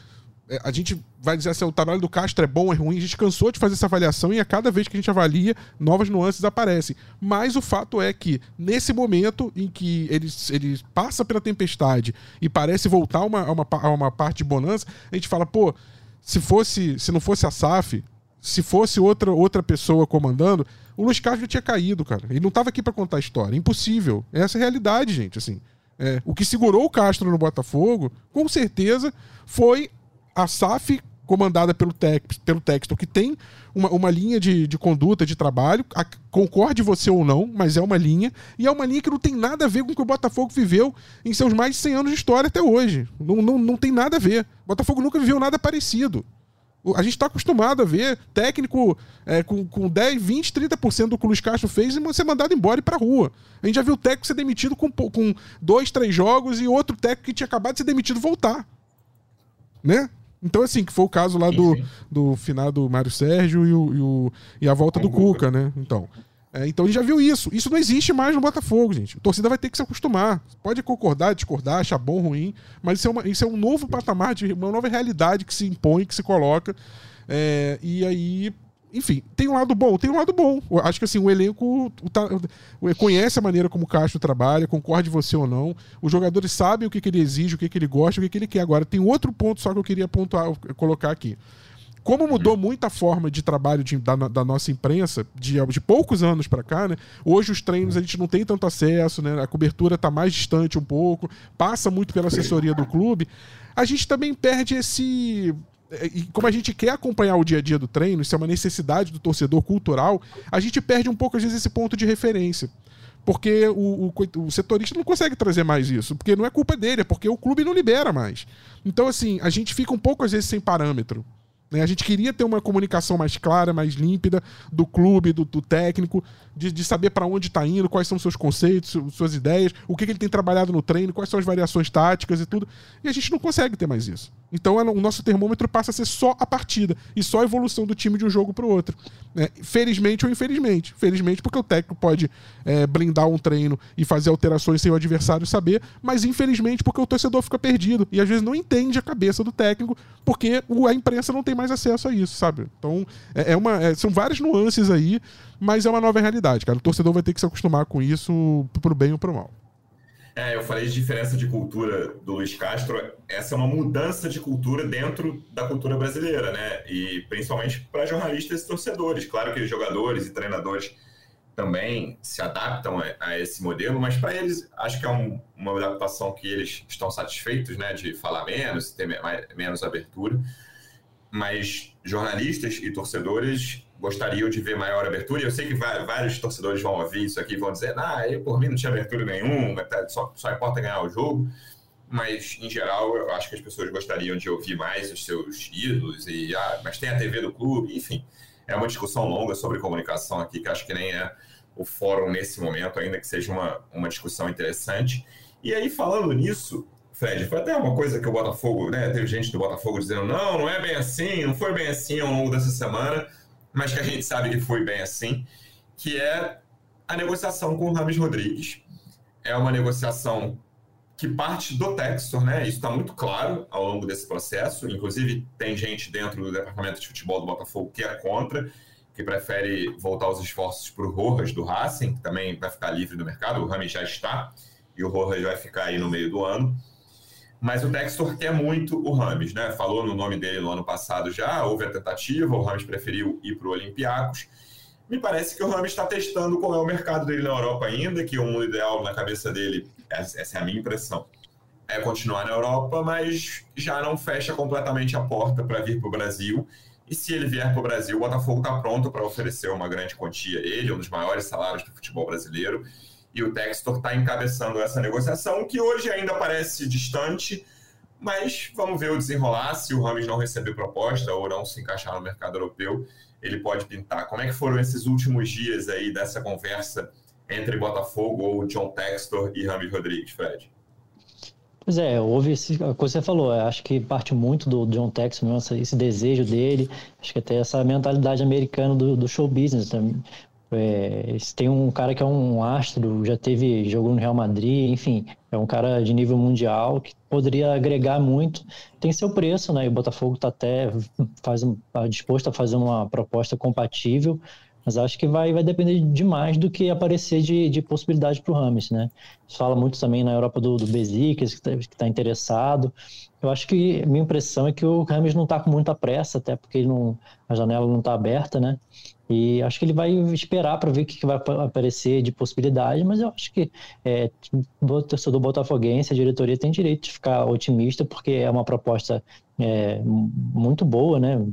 a gente vai dizer assim, o trabalho do Castro é bom, é ruim, a gente cansou de fazer essa avaliação e a cada vez que a gente avalia, novas nuances aparecem. Mas o fato é que, nesse momento em que ele, ele passa pela tempestade e parece voltar a uma, a uma, a uma parte de bonança, a gente fala, pô, se fosse, se não fosse a SAF, se fosse outra, outra pessoa comandando, o Luiz Castro já tinha caído, cara. Ele não estava aqui para contar a história. Impossível. Essa é a realidade, gente, assim. É, o que segurou o Castro no Botafogo, com certeza, foi a SAF comandada pelo, Tex, pelo Textor, que tem uma, uma linha de, de conduta, de trabalho, a, concorde você ou não, mas é uma linha, e é uma linha que não tem nada a ver com o que o Botafogo viveu em seus mais de 100 anos de história até hoje. Não, não, não tem nada a ver. O Botafogo nunca viveu nada parecido. A gente está acostumado a ver técnico é, com, com 10, 20, 30% do que o Luiz Castro fez e ser mandado embora e para rua. A gente já viu técnico ser demitido com, com dois, três jogos e outro técnico que tinha acabado de ser demitido voltar. Né? Então, assim, que foi o caso lá do, do finado Mário Sérgio e, o, e, o, e a volta do Cuca, né? Então. É, então a gente já viu isso. Isso não existe mais no Botafogo, gente. A torcida vai ter que se acostumar. Pode concordar, discordar, achar bom, ruim, mas isso é, uma, isso é um novo patamar, de uma nova realidade que se impõe, que se coloca. É, e aí enfim, tem um lado bom, tem um lado bom. Eu acho que assim, o elenco o, conhece a maneira como o Castro trabalha, concorde você ou não. Os jogadores sabem o que, que ele exige, o que, que ele gosta, o que, que ele quer. Agora, tem outro ponto só que eu queria pontuar, colocar aqui. Como mudou muito a forma de trabalho de, da, da, nossa imprensa, de, de poucos anos para cá, né? Hoje os treinos a gente não tem tanto acesso, né? A cobertura está mais distante um pouco, passa muito pela assessoria do clube. A gente também perde esse e como a gente quer acompanhar o dia a dia do treino, isso é uma necessidade do torcedor cultural, a gente perde um pouco, às vezes, esse ponto de referência. Porque o, o, o, setorista não consegue trazer mais isso. Porque não é culpa dele, é porque o clube não libera mais. Então, assim, a gente fica um pouco, às vezes, sem parâmetro. Né? A gente queria ter uma comunicação mais clara, mais límpida do clube, do, do técnico, de, de saber para onde está indo, quais são seus conceitos, suas ideias, o que, que, ele tem trabalhado no treino, quais são as variações táticas e tudo. E a gente não consegue ter mais isso. Então o nosso termômetro passa a ser só a partida e só a evolução do time de um jogo para o outro. Né? Felizmente ou infelizmente. Felizmente, porque o técnico pode é, blindar um treino e fazer alterações sem o adversário saber, mas infelizmente porque o torcedor fica perdido e às vezes não entende a cabeça do técnico porque a imprensa não tem mais acesso a isso, sabe? Então, é, é uma, é, são várias nuances aí, mas é uma nova realidade, cara. O torcedor vai ter que se acostumar com isso pro bem ou pro mal. É, eu falei de diferença de cultura do Luiz Castro. Essa é uma mudança de cultura dentro da cultura brasileira, né? E principalmente para jornalistas e torcedores. Claro que os jogadores e treinadores também se adaptam a, esse modelo, mas para eles acho que é um, uma adaptação que eles estão satisfeitos, né? De falar menos, ter menos abertura. Mas jornalistas e torcedores gostariam de ver maior abertura. E eu sei que vários torcedores vão ouvir isso aqui vão dizer: ah, eu por mim não tinha abertura nenhuma, tá, só, só importa ganhar o jogo. Mas, em geral, eu acho que as pessoas gostariam de ouvir mais os seus ídolos, e, ah, mas tem a TV do clube, enfim. É uma discussão longa sobre comunicação aqui, que acho que nem é o fórum nesse momento, ainda que seja uma, uma discussão interessante. E aí, falando nisso, Fred, foi até uma coisa que o Botafogo, né? Teve gente do Botafogo dizendo: não, não é bem assim, não foi bem assim ao longo dessa semana mas que a gente sabe que foi bem assim, que é a negociação com o Rames Rodrigues. É uma negociação que parte do Textor, né? Isso está muito claro ao longo desse processo. Inclusive, tem gente dentro do departamento de futebol do Botafogo que é contra, que prefere voltar os esforços para o Rojas do Racing, que também vai ficar livre do mercado. O Rames já está e o Rojas vai ficar aí no meio do ano. Mas o Textor quer muito o Rames, né? Falou no nome dele no ano passado já, houve a tentativa, o Rames preferiu ir para o Olympiacos. Me parece que o Rames está testando qual é o mercado dele na Europa ainda, que o mundo ideal na cabeça dele, essa é a minha impressão, é continuar na Europa, mas já não fecha completamente a porta para vir para o Brasil. E se ele vier para o Brasil, o Botafogo está pronto para oferecer uma grande quantia. Ele, um dos maiores salários do futebol brasileiro, e o Textor está encabeçando essa negociação, que hoje ainda parece distante, mas vamos ver o desenrolar. Se o Rames não receber proposta ou não se encaixar no mercado europeu, ele pode pintar. Como é que foram esses últimos dias aí dessa conversa entre Botafogo ou John Textor e Rames Rodrigues, Fred? Pois é, houve esse, que você falou, acho que parte muito do John Textor, esse desejo dele, acho que até essa mentalidade americana do, do show business também. É, tem um cara que é um astro, já teve, jogou no Real Madrid, enfim, é um cara de nível mundial que poderia agregar muito. Tem seu preço, né? E o Botafogo está até faz, tá disposto a fazer uma proposta compatível, mas acho que vai, vai depender demais do que aparecer de, de possibilidade para o Rames, né? Fala muito também na Europa do, do Besiktas, que está tá interessado. Eu acho que minha impressão é que o Rames não está com muita pressa, até porque não, a janela não está aberta, né? E acho que ele vai esperar para ver o que, que vai aparecer de possibilidade, mas eu acho que é, o torcedor botafoguense, a diretoria tem direito de ficar otimista, porque é uma proposta é, muito boa, né?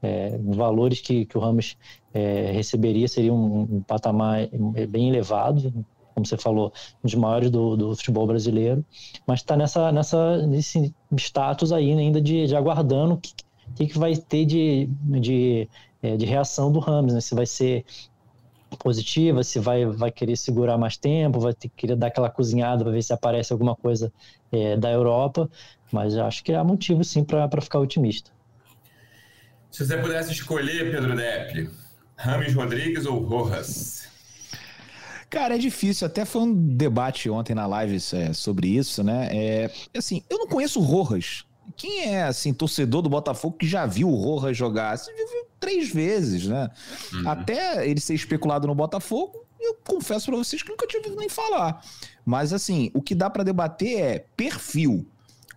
É, valores que, que o Ramos é, receberia seriam um, um, patamar bem elevado, como você falou, um dos maiores do, do futebol brasileiro, mas está nessa, nessa, nesse status aí ainda de, de aguardando o que, que, que vai ter de, de é, de reação do Rams, né? Se vai ser positiva, se vai, vai querer segurar mais tempo, vai ter, querer dar aquela cozinhada para ver se aparece alguma coisa é, da Europa, mas acho que há motivo sim para ficar otimista. Se você pudesse escolher, Pedro Depp, Rames Rodrigues ou Rojas? Cara, é difícil. Até foi um debate ontem na live é, sobre isso, né? É, assim, eu não conheço o Rojas. Quem é, assim, torcedor do Botafogo que já viu o Rojas jogar? Você viu três vezes, né? Uhum. Até ele ser especulado no Botafogo, eu confesso para vocês que nunca tive nem falar. Mas assim, o que dá para debater é perfil.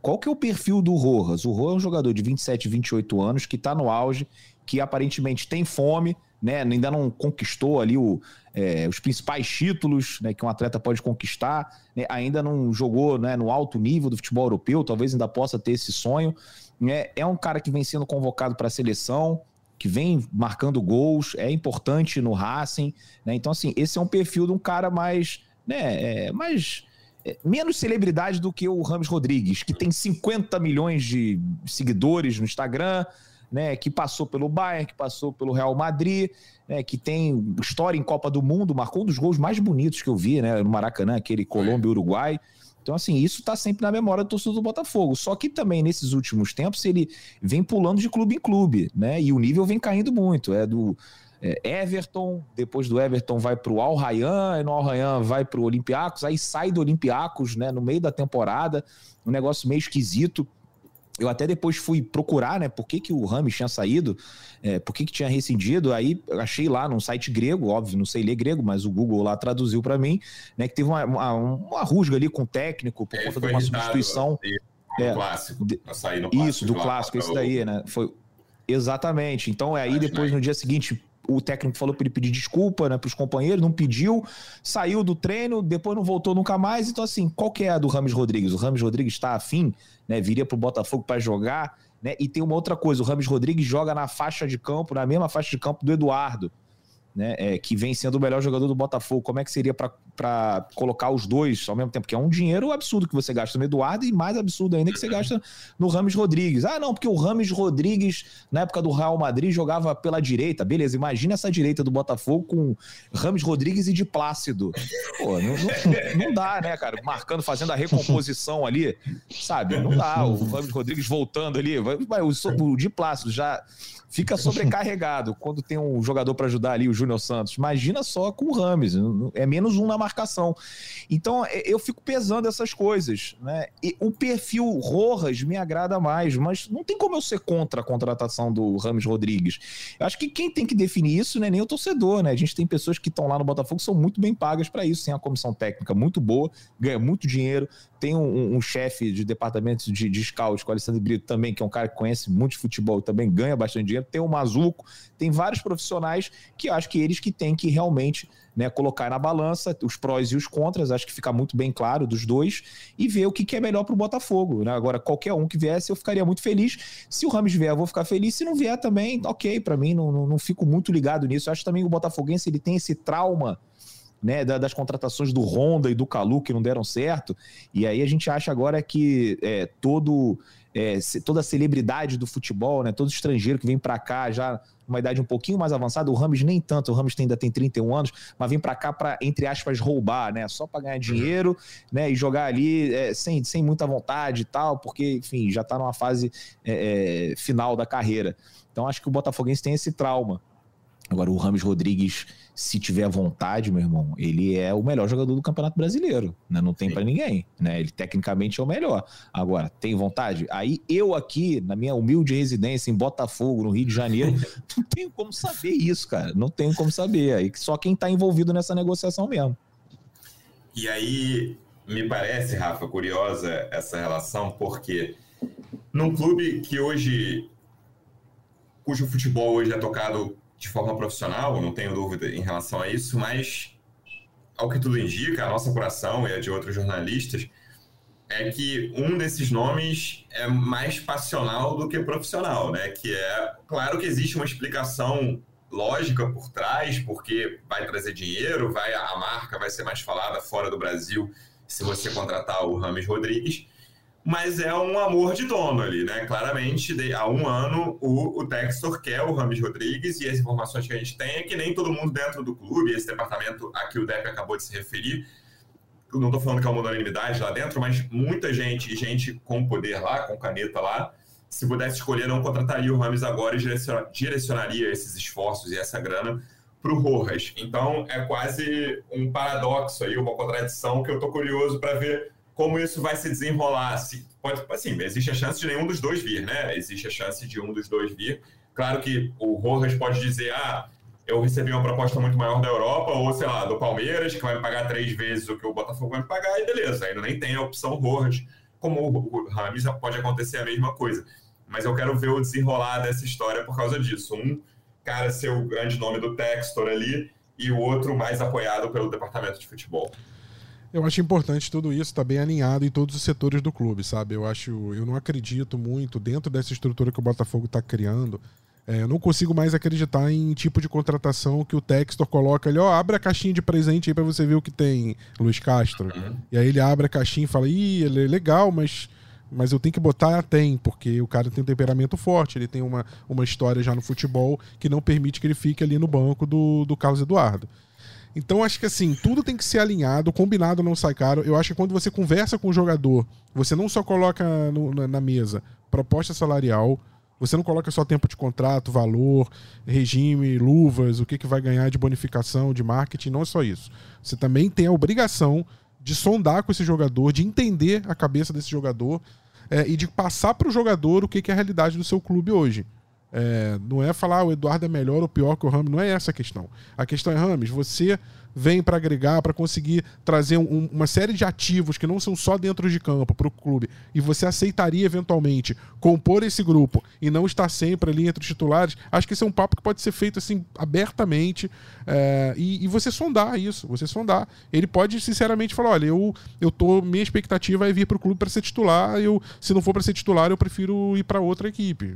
Qual que é o perfil do Rojas? O Rojas é um jogador de 27, 28 anos que tá no auge, que aparentemente tem fome, né? Ainda não conquistou ali o, é, os principais títulos né, que um atleta pode conquistar, né? ainda não jogou né, no alto nível do futebol europeu, talvez ainda possa ter esse sonho. Né? É um cara que vem sendo convocado para a seleção, que vem marcando gols, é importante no Racing, né? Então, assim, esse é um perfil de um cara mais, né, é, mais é, menos celebridade do que o Ramos Rodrigues, que tem 50 milhões de seguidores no Instagram, né, que passou pelo Bayern, que passou pelo Real Madrid, né, que tem história em Copa do Mundo, marcou um dos gols mais bonitos que eu vi, né, no Maracanã, aquele Colômbia Uruguai. Então, assim, isso está sempre na memória do torcedor do Botafogo. Só que também, nesses últimos tempos, ele vem pulando de clube em clube, né? E o nível vem caindo muito. É do é, Everton, depois do Everton vai para o Al Rayyan, e no Al Rayyan vai para o Olympiacos, aí sai do Olympiacos, né? No meio da temporada, um negócio meio esquisito. Eu até depois fui procurar, né, por que, que o Rames tinha saído, é, por que, que tinha rescindido. Aí achei lá num site grego, óbvio, não sei ler grego, mas o Google lá traduziu para mim, né, que teve uma, uma, uma, rusga ali com o técnico por conta de uma substituição. Do é, clássico, de, clássico, Isso, do clássico, esse daí, né? Foi exatamente. Então, é aí depois no dia seguinte o técnico falou para ele pedir desculpa né, para os companheiros, não pediu, saiu do treino, depois não voltou nunca mais. Então, assim, qual que é a do Rames Rodrigues? O Rames Rodrigues está afim, né, viria para o Botafogo para jogar. Né, e tem uma outra coisa: o Rames Rodrigues joga na faixa de campo, na mesma faixa de campo do Eduardo né, é, que vem sendo o melhor jogador do Botafogo, como é que seria para colocar os dois ao mesmo tempo? Que é um dinheiro absurdo que você gasta no Eduardo e mais absurdo ainda que você gasta no Rames Rodrigues. Ah, não, porque o Rames Rodrigues, na época do Real Madrid, jogava pela direita. Beleza, imagina essa direita do Botafogo com Rames Rodrigues e de Plácido. Pô, não, não, não dá, né, cara? Marcando, fazendo a recomposição ali, sabe? Não dá. O Rames Rodrigues voltando ali. Vai, o, o de Plácido já fica sobrecarregado quando tem um jogador para ajudar ali, o Júnior Santos. Imagina só com o Rames, é menos um na marcação. Então é, eu fico pesando essas coisas, né? E o perfil Rojas me agrada mais, mas não tem como eu ser contra a contratação do Rames Rodrigues. Eu acho que quem tem que definir isso não é nem o torcedor, né? A gente tem pessoas que estão lá no Botafogo que são muito bem pagas para isso, tem a comissão técnica muito boa, ganha muito dinheiro, tem um, um chefe de departamento de, de scout, o Alessandro Brito também, que é um cara que conhece muito de futebol, também ganha bastante dinheiro, tem o Mazuco, tem vários profissionais que acho que eles que têm que realmente né, colocar na balança os prós e os contras, acho que fica muito bem claro dos dois, e ver o que, que é melhor para o Botafogo. Né? Agora, qualquer um que viesse, eu ficaria muito feliz. Se o Ramos vier, eu vou ficar feliz. Se não vier também, ok, para mim, não, não, não, fico muito ligado nisso. Eu acho também que o Botafoguense ele tem esse trauma né, das contratações do Honda e do Calu que não deram certo. E aí a gente acha agora que é, todo é, toda a celebridade do futebol, né, todo estrangeiro que vem para cá já uma idade um pouquinho mais avançada, o Rames nem tanto, o Rames ainda tem 31 anos, mas vem para cá para entre aspas roubar, né, só para ganhar dinheiro, né, e jogar ali é, sem, sem muita vontade e tal, porque enfim já está numa fase é, é, final da carreira. Então acho que o Botafoguense tem esse trauma Agora, o Rames Rodrigues, se tiver vontade, meu irmão, ele é o melhor jogador do Campeonato Brasileiro, né? Não tem para ninguém, né? Ele tecnicamente é o melhor. Agora, tem vontade? Aí eu aqui, na minha humilde residência em Botafogo, no Rio de Janeiro, não tenho como saber isso, cara. Não tenho como saber. Aí só quem tá envolvido nessa negociação mesmo. E aí, me parece, Rafa, curiosa essa relação, porque num clube que hoje, cujo futebol hoje é tocado de forma profissional, não tenho dúvida em relação a isso, mas ao que tudo indica, a nossa apuração e a de outros jornalistas, é que um desses nomes é mais passional do que profissional, né? Que é, claro que existe uma explicação lógica por trás, porque vai trazer dinheiro, vai a marca vai ser mais falada fora do Brasil se você contratar o Rames Rodrigues, mas é um amor de dono ali, né? Claramente, de, há um ano, o, o Textor quer o Rames Rodrigues e as informações que a gente tem é que nem todo mundo dentro do clube, esse departamento a que o Depp acabou de se referir, não estou falando que é uma unanimidade lá dentro, mas muita gente, gente com poder lá, com caneta lá, se pudesse escolher, não contrataria o Rames agora e direcionaria esses esforços e essa grana para o Rojas. Então, é quase um paradoxo aí, uma contradição que eu estou curioso para ver como isso vai se desenrolar. Se, pode, assim, existe a chance de nenhum dos dois vir, né? Existe a chance de um dos dois vir. Claro que o Rojas pode dizer, ah, eu recebi uma proposta muito maior da Europa, ou sei lá, do Palmeiras, que vai me pagar três vezes o que o Botafogo vai me pagar, e beleza, ainda nem tem a opção Rojas. Como o Rames, pode acontecer a mesma coisa. Mas eu quero ver o desenrolar dessa história por causa disso. Um cara ser o grande nome do Textor ali, e o outro mais apoiado pelo departamento de futebol. Eu acho importante tudo isso estar tá bem alinhado em todos os setores do clube, sabe? Eu acho, eu não acredito muito dentro dessa estrutura que o Botafogo está criando. É, eu não consigo mais acreditar em tipo de contratação que o Textor coloca ali, ó, abre a caixinha de presente aí para você ver o que tem, Luiz Castro. Uhum. E aí ele abre a caixinha e fala, ih, ele é legal, mas mas eu tenho que botar, tem, porque o cara tem um temperamento forte, ele tem uma, uma história já no futebol que não permite que ele fique ali no banco do, do Carlos Eduardo. Então acho que assim, tudo tem que ser alinhado, combinado não sai caro. Eu acho que quando você conversa com o jogador, você não só coloca no, na, na, mesa proposta salarial, você não coloca só tempo de contrato, valor, regime, luvas, o que, que vai ganhar de bonificação, de marketing, não é só isso. Você também tem a obrigação de sondar com esse jogador, de entender a cabeça desse jogador é, e de passar para o jogador o que, que é a realidade do seu clube hoje. É, não é falar ah, o Eduardo é melhor ou pior que o Rames, não é essa a questão. A questão é, Rames, você vem para agregar, para conseguir trazer um, uma série de ativos que não são só dentro de campo para o clube, e você aceitaria eventualmente compor esse grupo e não estar sempre ali entre os titulares, acho que esse é um papo que pode ser feito assim abertamente é, e, e, você sondar isso, você sondar. Ele pode sinceramente falar, olha, eu, eu tô, minha expectativa é vir para o clube para ser titular, eu, se não for para ser titular, eu prefiro ir para outra equipe.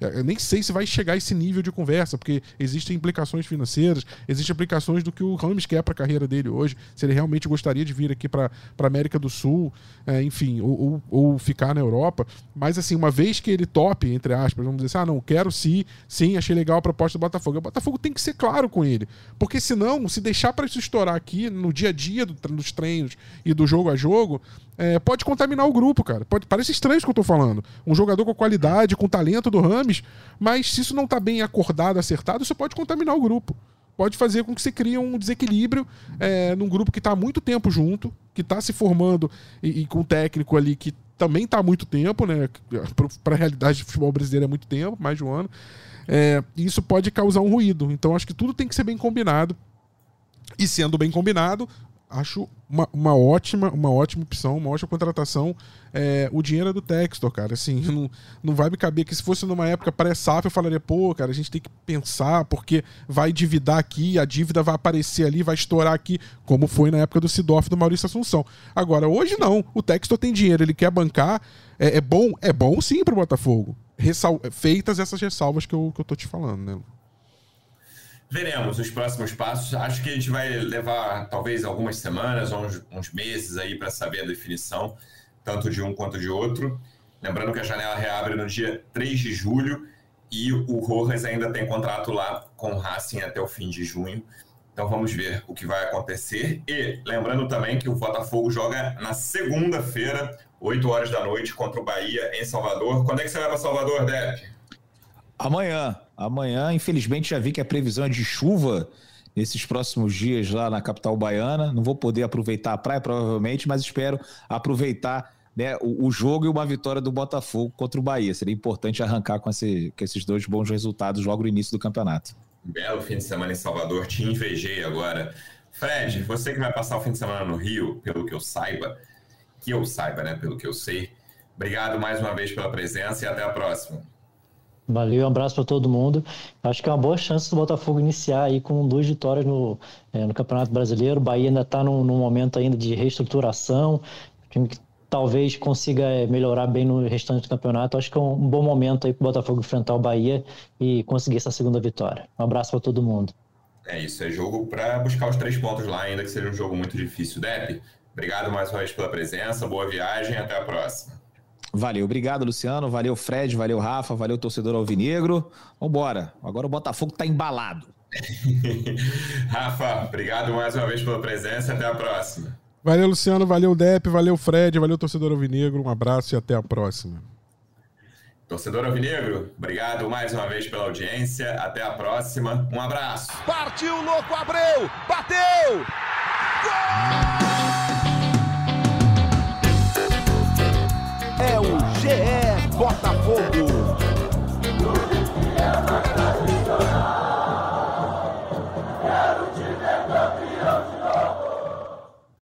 Eu nem sei se vai chegar a esse nível de conversa, porque existem implicações financeiras, existem implicações do que o Rames quer para a carreira dele hoje, se ele realmente gostaria de vir aqui para a América do Sul, é, enfim, ou, ou, ou, ficar na Europa. Mas, assim, uma vez que ele tope, entre aspas, vamos dizer assim, ah, não, quero sim, sim, achei legal a proposta do Botafogo. O Botafogo tem que ser claro com ele, porque senão, se deixar para isso estourar aqui no dia a dia do, dos treinos e do jogo a jogo, é, pode contaminar o grupo, cara. Pode, parece estranho isso que eu tô falando. Um jogador com qualidade, com talento do Rames, mas se isso não tá bem acordado, acertado, isso pode contaminar o grupo pode fazer com que você crie um desequilíbrio é, num grupo que está há muito tempo junto, que está se formando e, e, com um técnico ali que também está há muito tempo, né? Para a realidade do futebol brasileiro é muito tempo, mais de um ano. É, isso pode causar um ruído. Então acho que tudo tem que ser bem combinado. E sendo bem combinado, acho uma, uma, ótima, uma ótima opção, uma ótima contratação. É, o dinheiro é do Textor, cara. Assim, não, não vai me caber que se fosse numa época pré-SAF, eu falaria, pô, cara, a gente tem que pensar, porque vai endividar aqui, a dívida vai aparecer ali, vai estourar aqui, como foi na época do Sidoff do Maurício Assunção. Agora, hoje não. O Textor tem dinheiro, ele quer bancar. É, é bom, é bom sim pro Botafogo. Ressal feitas essas ressalvas que eu, que eu tô te falando, né? Veremos os próximos passos. Acho que a gente vai levar talvez algumas semanas uns, uns meses aí para saber a definição, tanto de um quanto de outro. Lembrando que a janela reabre no dia 3 de julho e o Rojas ainda tem contrato lá com o Racing até o fim de junho. Então vamos ver o que vai acontecer. E lembrando também que o Botafogo joga na segunda-feira, 8 horas da noite, contra o Bahia em Salvador. Quando é que você vai para Salvador, Deb? Amanhã. Amanhã, infelizmente, já vi que a previsão é de chuva nesses próximos dias lá na capital baiana. Não vou poder aproveitar a praia, provavelmente, mas espero aproveitar né, o, o, jogo e uma vitória do Botafogo contra o Bahia. Seria importante arrancar com, esse, com esses dois bons resultados logo no início do campeonato. Belo fim de semana em Salvador, te invejei agora. Fred, você que vai passar o fim de semana no Rio, pelo que eu saiba, que eu saiba, né, pelo que eu sei. Obrigado mais uma vez pela presença e até a próxima. Valeu, um abraço para todo mundo. Acho que é uma boa chance do Botafogo iniciar aí com duas vitórias no, é, no Campeonato Brasileiro. O Bahia ainda está num, num, momento ainda de reestruturação, time que talvez consiga é, melhorar bem no restante do campeonato. Acho que é um bom momento aí para o Botafogo enfrentar o Bahia e conseguir essa segunda vitória. Um abraço para todo mundo. É isso, é jogo para buscar os três pontos lá, ainda que seja um jogo muito difícil. Dep, obrigado mais uma vez pela presença, boa viagem até a próxima. Valeu, obrigado Luciano, valeu Fred, valeu Rafa, valeu torcedor alvinegro. Vambora, agora o Botafogo tá embalado. Rafa, obrigado mais uma vez pela presença, até a próxima. Valeu Luciano, valeu Dep, valeu Fred, valeu torcedor alvinegro, um abraço e até a próxima. Torcedor Alvinegro, obrigado mais uma vez pela audiência. Até a próxima. Um abraço. Partiu, louco, Abreu! Bateu! Gol! GE Botafogo.